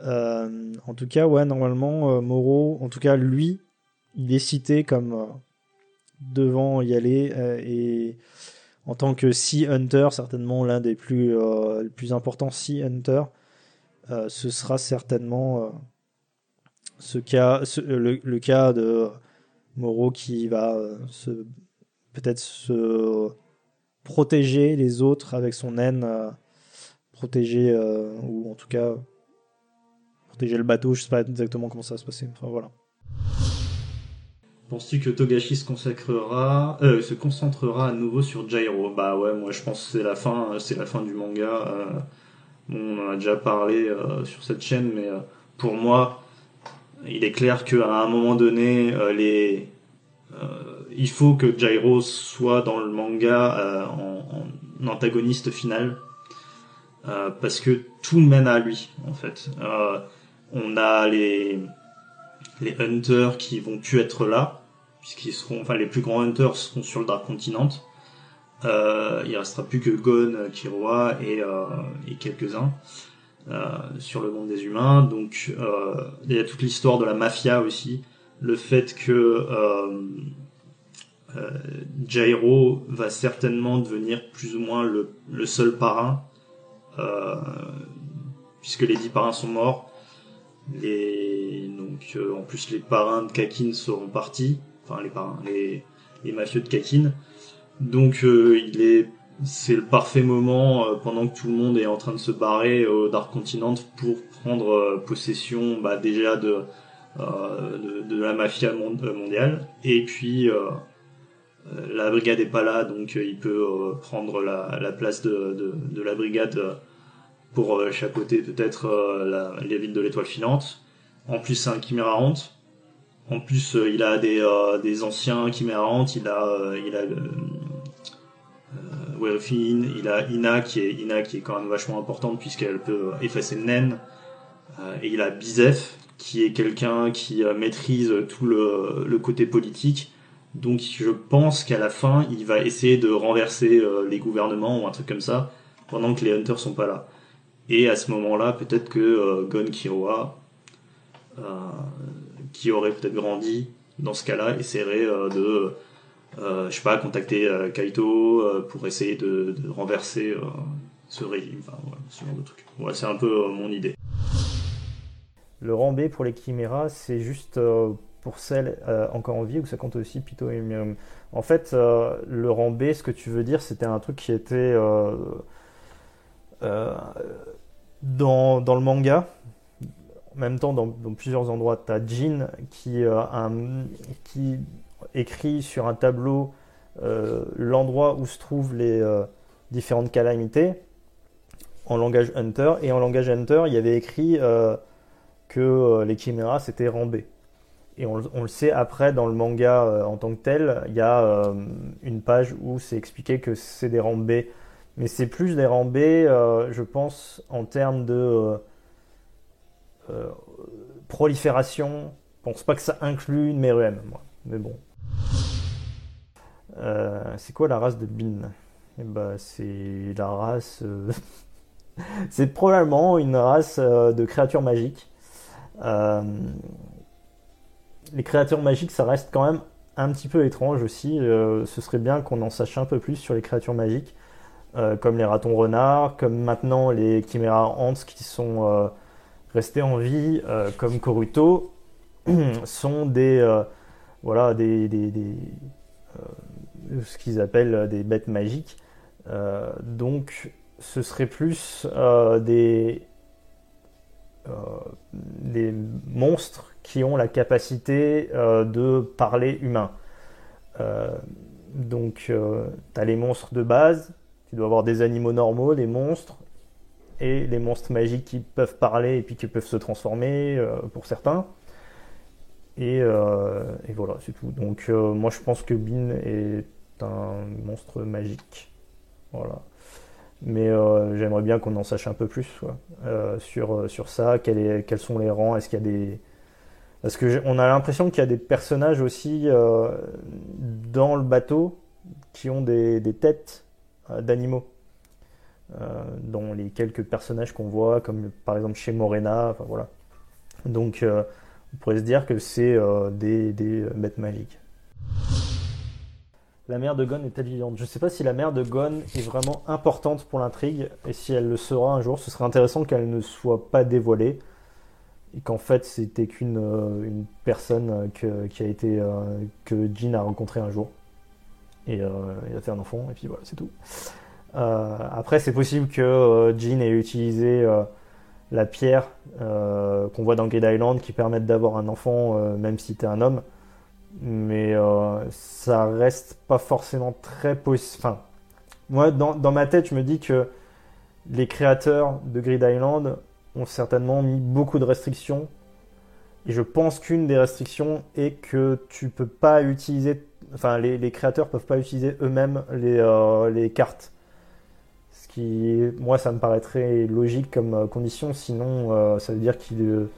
S1: en tout cas, ouais, normalement, Moro, en tout cas, lui, il est cité comme devant y aller et en tant que Sea Hunter, certainement l'un des plus, euh, plus importants Sea Hunter, euh, ce sera certainement euh, ce cas, le, cas de Moro qui va peut-être se protéger les autres avec son naine, protéger, ou en tout cas protéger le bateau, je sais pas exactement comment ça va se passer. Enfin voilà.
S2: Penses-tu que Togashi se consacrera, euh, se concentrera à nouveau sur Jairo? Bah ouais, moi je pense que c'est la fin, c'est la fin du manga. Euh, on en a déjà parlé euh, sur cette chaîne, mais pour moi, il est clair qu'à un moment donné, il faut que Jairo soit dans le manga en, en, antagoniste final, parce que tout mène à lui en fait. on a les les hunters qui vont plus être là puisqu'ils seront, enfin les plus grands hunters seront sur le Dark Continent. Euh, il restera plus que Gon, Kiroa et, euh, et quelques-uns euh, sur le monde des humains. Donc euh, il y a toute l'histoire de la mafia aussi, le fait que euh, euh, Jairo va certainement devenir plus ou moins le, le seul parrain, euh, puisque les dix parrains sont morts. Les, donc euh, en plus les parrains de Kakin seront partis, les parrains, les, les mafieux de Kakin. Donc euh, il est, c'est le parfait moment euh, pendant que tout le monde est en train de se barrer au Dark Continent pour prendre euh, possession bah, déjà de, euh, de, la mafia mon- euh, mondiale et puis euh, euh, la brigade est pas là, donc euh, il peut euh, prendre la, la place de, de, la brigade euh, pour euh, chapeauter peut-être euh, les villes de l'étoile filante. En plus, c'est un Chimera Hunt. En plus, euh, il a des, euh, anciens Chimera Hunt. Il a, euh, il a il a Ina qui est Ina qui est quand même vachement importante puisqu'elle peut effacer le naine. Et il a Bizef qui est quelqu'un qui maîtrise tout le, côté politique. Donc je pense qu'à la fin, il va essayer de renverser les gouvernements ou un truc comme ça pendant que les hunters sont pas là. Et à ce moment-là, peut-être que Gon Kiroa, qui aurait peut-être grandi dans ce cas-là, essaierait euh, de, euh, je sais pas, contacter euh, Kaito pour essayer de, renverser ce régime, enfin, voilà, ce genre de truc. Voilà, c'est un peu mon idée.
S1: Le rang B pour les chiméras, c'est juste pour celles encore en vie ou ça compte aussi Pito et En fait, le rang B, ce que tu veux dire, c'était un truc qui était dans, dans le manga. Même temps, dans, plusieurs endroits, tu as qui, euh, qui écrit sur un tableau euh, l'endroit où se trouvent les euh, différentes calamités en langage Hunter. Et en langage Hunter, il y avait écrit que les chiméras c'était B. Et on, le- on le sait après dans le manga en tant que tel, il y a une page où c'est expliqué que c'est des B. Mais c'est plus des euh, je pense, en termes de euh, prolifération. Je pense pas que ça inclut une Meruem, moi. Mais bon. Euh, c'est quoi la race de Bin? Eh ben, c'est la race. euh, *laughs* c'est probablement une race de créatures magiques. Les créatures magiques, ça reste quand même un petit peu étrange aussi. Ce serait bien qu'on en sache un peu plus sur les créatures magiques, comme les ratons renards, comme maintenant les chiméras ants qui sont restés en vie, euh, comme Koruto, *clears throat* sont des euh, voilà des, des- euh, ce qu'ils appellent des bêtes magiques. Donc, ce serait plus des des monstres qui ont la capacité de parler humain. Donc, tu as les monstres de base, tu dois avoir des animaux normaux, des monstres, et les monstres magiques qui peuvent parler et puis qui peuvent se transformer euh, pour certains. Et, euh, et voilà, c'est tout. Donc, euh, moi je pense que Bin est un monstre magique. Voilà. Mais j'aimerais bien qu'on en sache un peu plus sur, sur ça. Quels sont les rangs Est-ce qu'il y a des. Parce que j'ai- on a l'impression qu'il y a des personnages aussi dans le bateau qui ont des, des têtes d'animaux. Euh, dans les quelques personnages qu'on voit, comme par exemple chez Morena, enfin voilà. Donc euh, on pourrait se dire que c'est euh, des, des bêtes magiques. La mère de Gon est-elle vivante Je ne sais pas si la mère de Gon est vraiment importante pour l'intrigue, et si elle le sera un jour, ce serait intéressant qu'elle ne soit pas dévoilée, et qu'en fait c'était qu'une une personne que, qui a été que Jin a rencontré un jour, et euh, il a fait un enfant, et puis voilà, c'est tout. Euh, après, c'est possible que euh, Jin ait utilisé euh, la pierre qu'on voit dans Grid Island qui permette d'avoir un enfant même si t'es un homme. Mais ça reste pas forcément très possible. Moi, dans, ma tête, je me dis que les créateurs de Grid Island ont certainement mis beaucoup de restrictions. Et je pense qu'une des restrictions est que tu peux pas utiliser. Enfin, les, les créateurs peuvent pas utiliser eux-mêmes les cartes. Qui, moi, ça me paraîtrait logique comme euh, condition. Sinon, euh, ça veut dire qu'il, euh,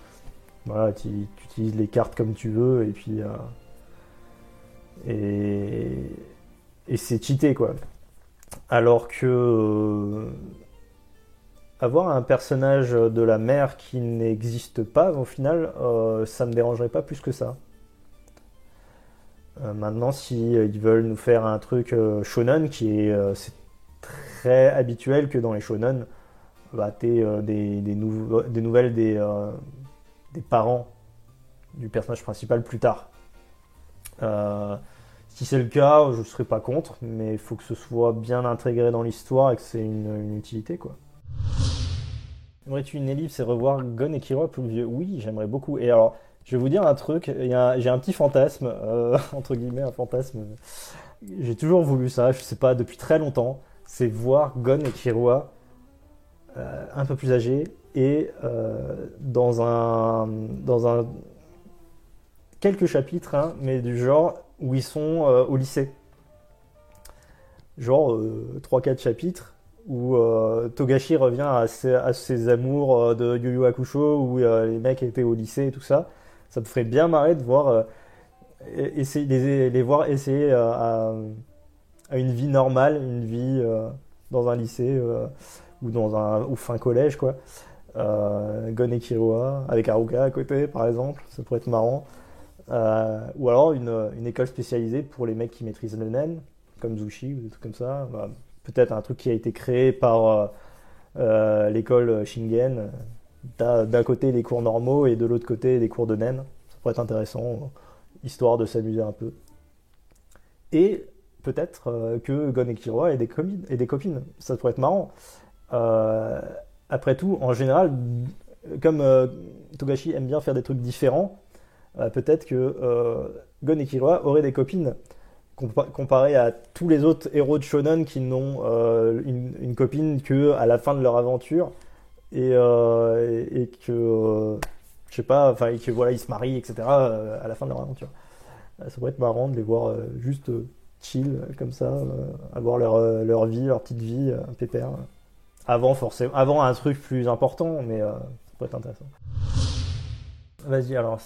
S1: voilà, tu, utilises les cartes comme tu veux et puis euh, et, c'est cheaté quoi. Alors que avoir un personnage de la mer qui n'existe pas au final, ça me dérangerait pas plus que ça. maintenant, si ils veulent nous faire un truc shonen, qui est c'est très habituel que dans les shonen, bah, tu des, des, nouvelles des, des parents du personnage principal plus tard. Si c'est le cas, je ne serais pas contre, mais il faut que ce soit bien intégré dans l'histoire et que c'est une, utilité, quoi. Aimerais-tu une ellipse et revoir Gon et Kiro plus vieux Oui, j'aimerais beaucoup. Et alors, je vais vous dire un truc, j'ai un petit fantasme, euh, *laughs* entre guillemets, un fantasme. J'ai toujours voulu ça, je sais pas, depuis très longtemps, c'est voir Gon et Killua euh, un peu plus âgés et euh, dans un dans un quelques chapitres, hein, mais du genre où ils sont euh, au lycée. Genre 3-4 euh, chapitres où Togashi revient à ses, amours de Yu Yu Hakusho où les mecs étaient au lycée et tout ça. Ça te ferait bien marrer de voir essayer, les, voir essayer à, une vie normale, une vie dans un lycée ou dans un ou fin collège quoi. Gon et Kiroa avec Haruka à côté par exemple, ça pourrait être marrant. Euh, ou alors une, école spécialisée pour les mecs qui maîtrisent le nen, comme Zushi ou des trucs comme ça. Bah, peut-être un truc qui a été créé par euh, euh, l'école Shingen. D'un côté les cours normaux et de l'autre côté les cours de nen. Ça pourrait être intéressant, histoire de s'amuser un peu. Et peut-être que Gon et Killua aient des, des copines. Ça pourrait être marrant. après tout, en général, comme Togashi aime bien faire des trucs différents, euh, peut-être que euh, Gon et Killua auraient des copines comparé à tous les autres héros de shonen qui n'ont euh, une, copine que à la fin de leur aventure et, et, que je sais pas enfin que voilà ils se marient etc à la fin de leur aventure ça pourrait être marrant de les voir juste chill comme ça avoir leur, leur vie leur petite vie pépère avant forcément avant un truc plus important mais ça pourrait être intéressant Vas-y, alors,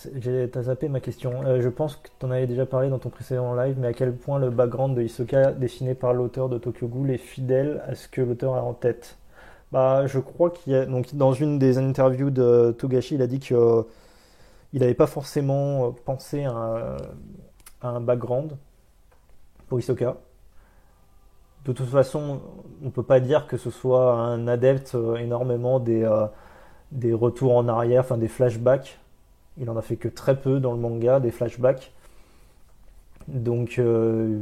S1: t'as zappé ma question. Euh, je pense que tu en avais déjà parlé dans ton précédent live, mais à quel point le background de Hisoka dessiné par l'auteur de Tokyo Ghoul est fidèle à ce que l'auteur a en tête? Bah, je crois qu'il y a. Donc, dans une des interviews de Togashi, il a dit qu'il euh, n'avait pas forcément euh, pensé à, un background Hisoka. De toute façon, on peut pas dire que ce soit un adepte énormément des, des retours en arrière, enfin des flashbacks il en a fait que très peu dans le manga, des flashbacks. Donc euh,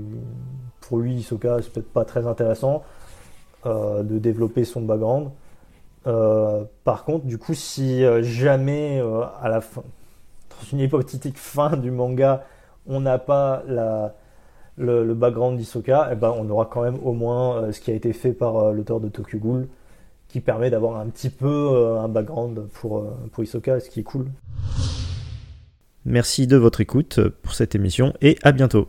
S1: pour lui, Hisoka, c'est peut-être pas très intéressant euh, de développer son background. Euh, par contre, du coup, si jamais à la fin, dans une hypothétique *laughs* fin du manga, on n'a pas la, le, background d'Hisoka, eh ben, on aura quand même au moins ce qui a été fait par l'auteur de Tokyo Ghoul, qui permet d'avoir un petit peu un background pour, pour Hisoka, ce qui est cool.
S4: Merci de votre écoute pour cette émission et à bientôt.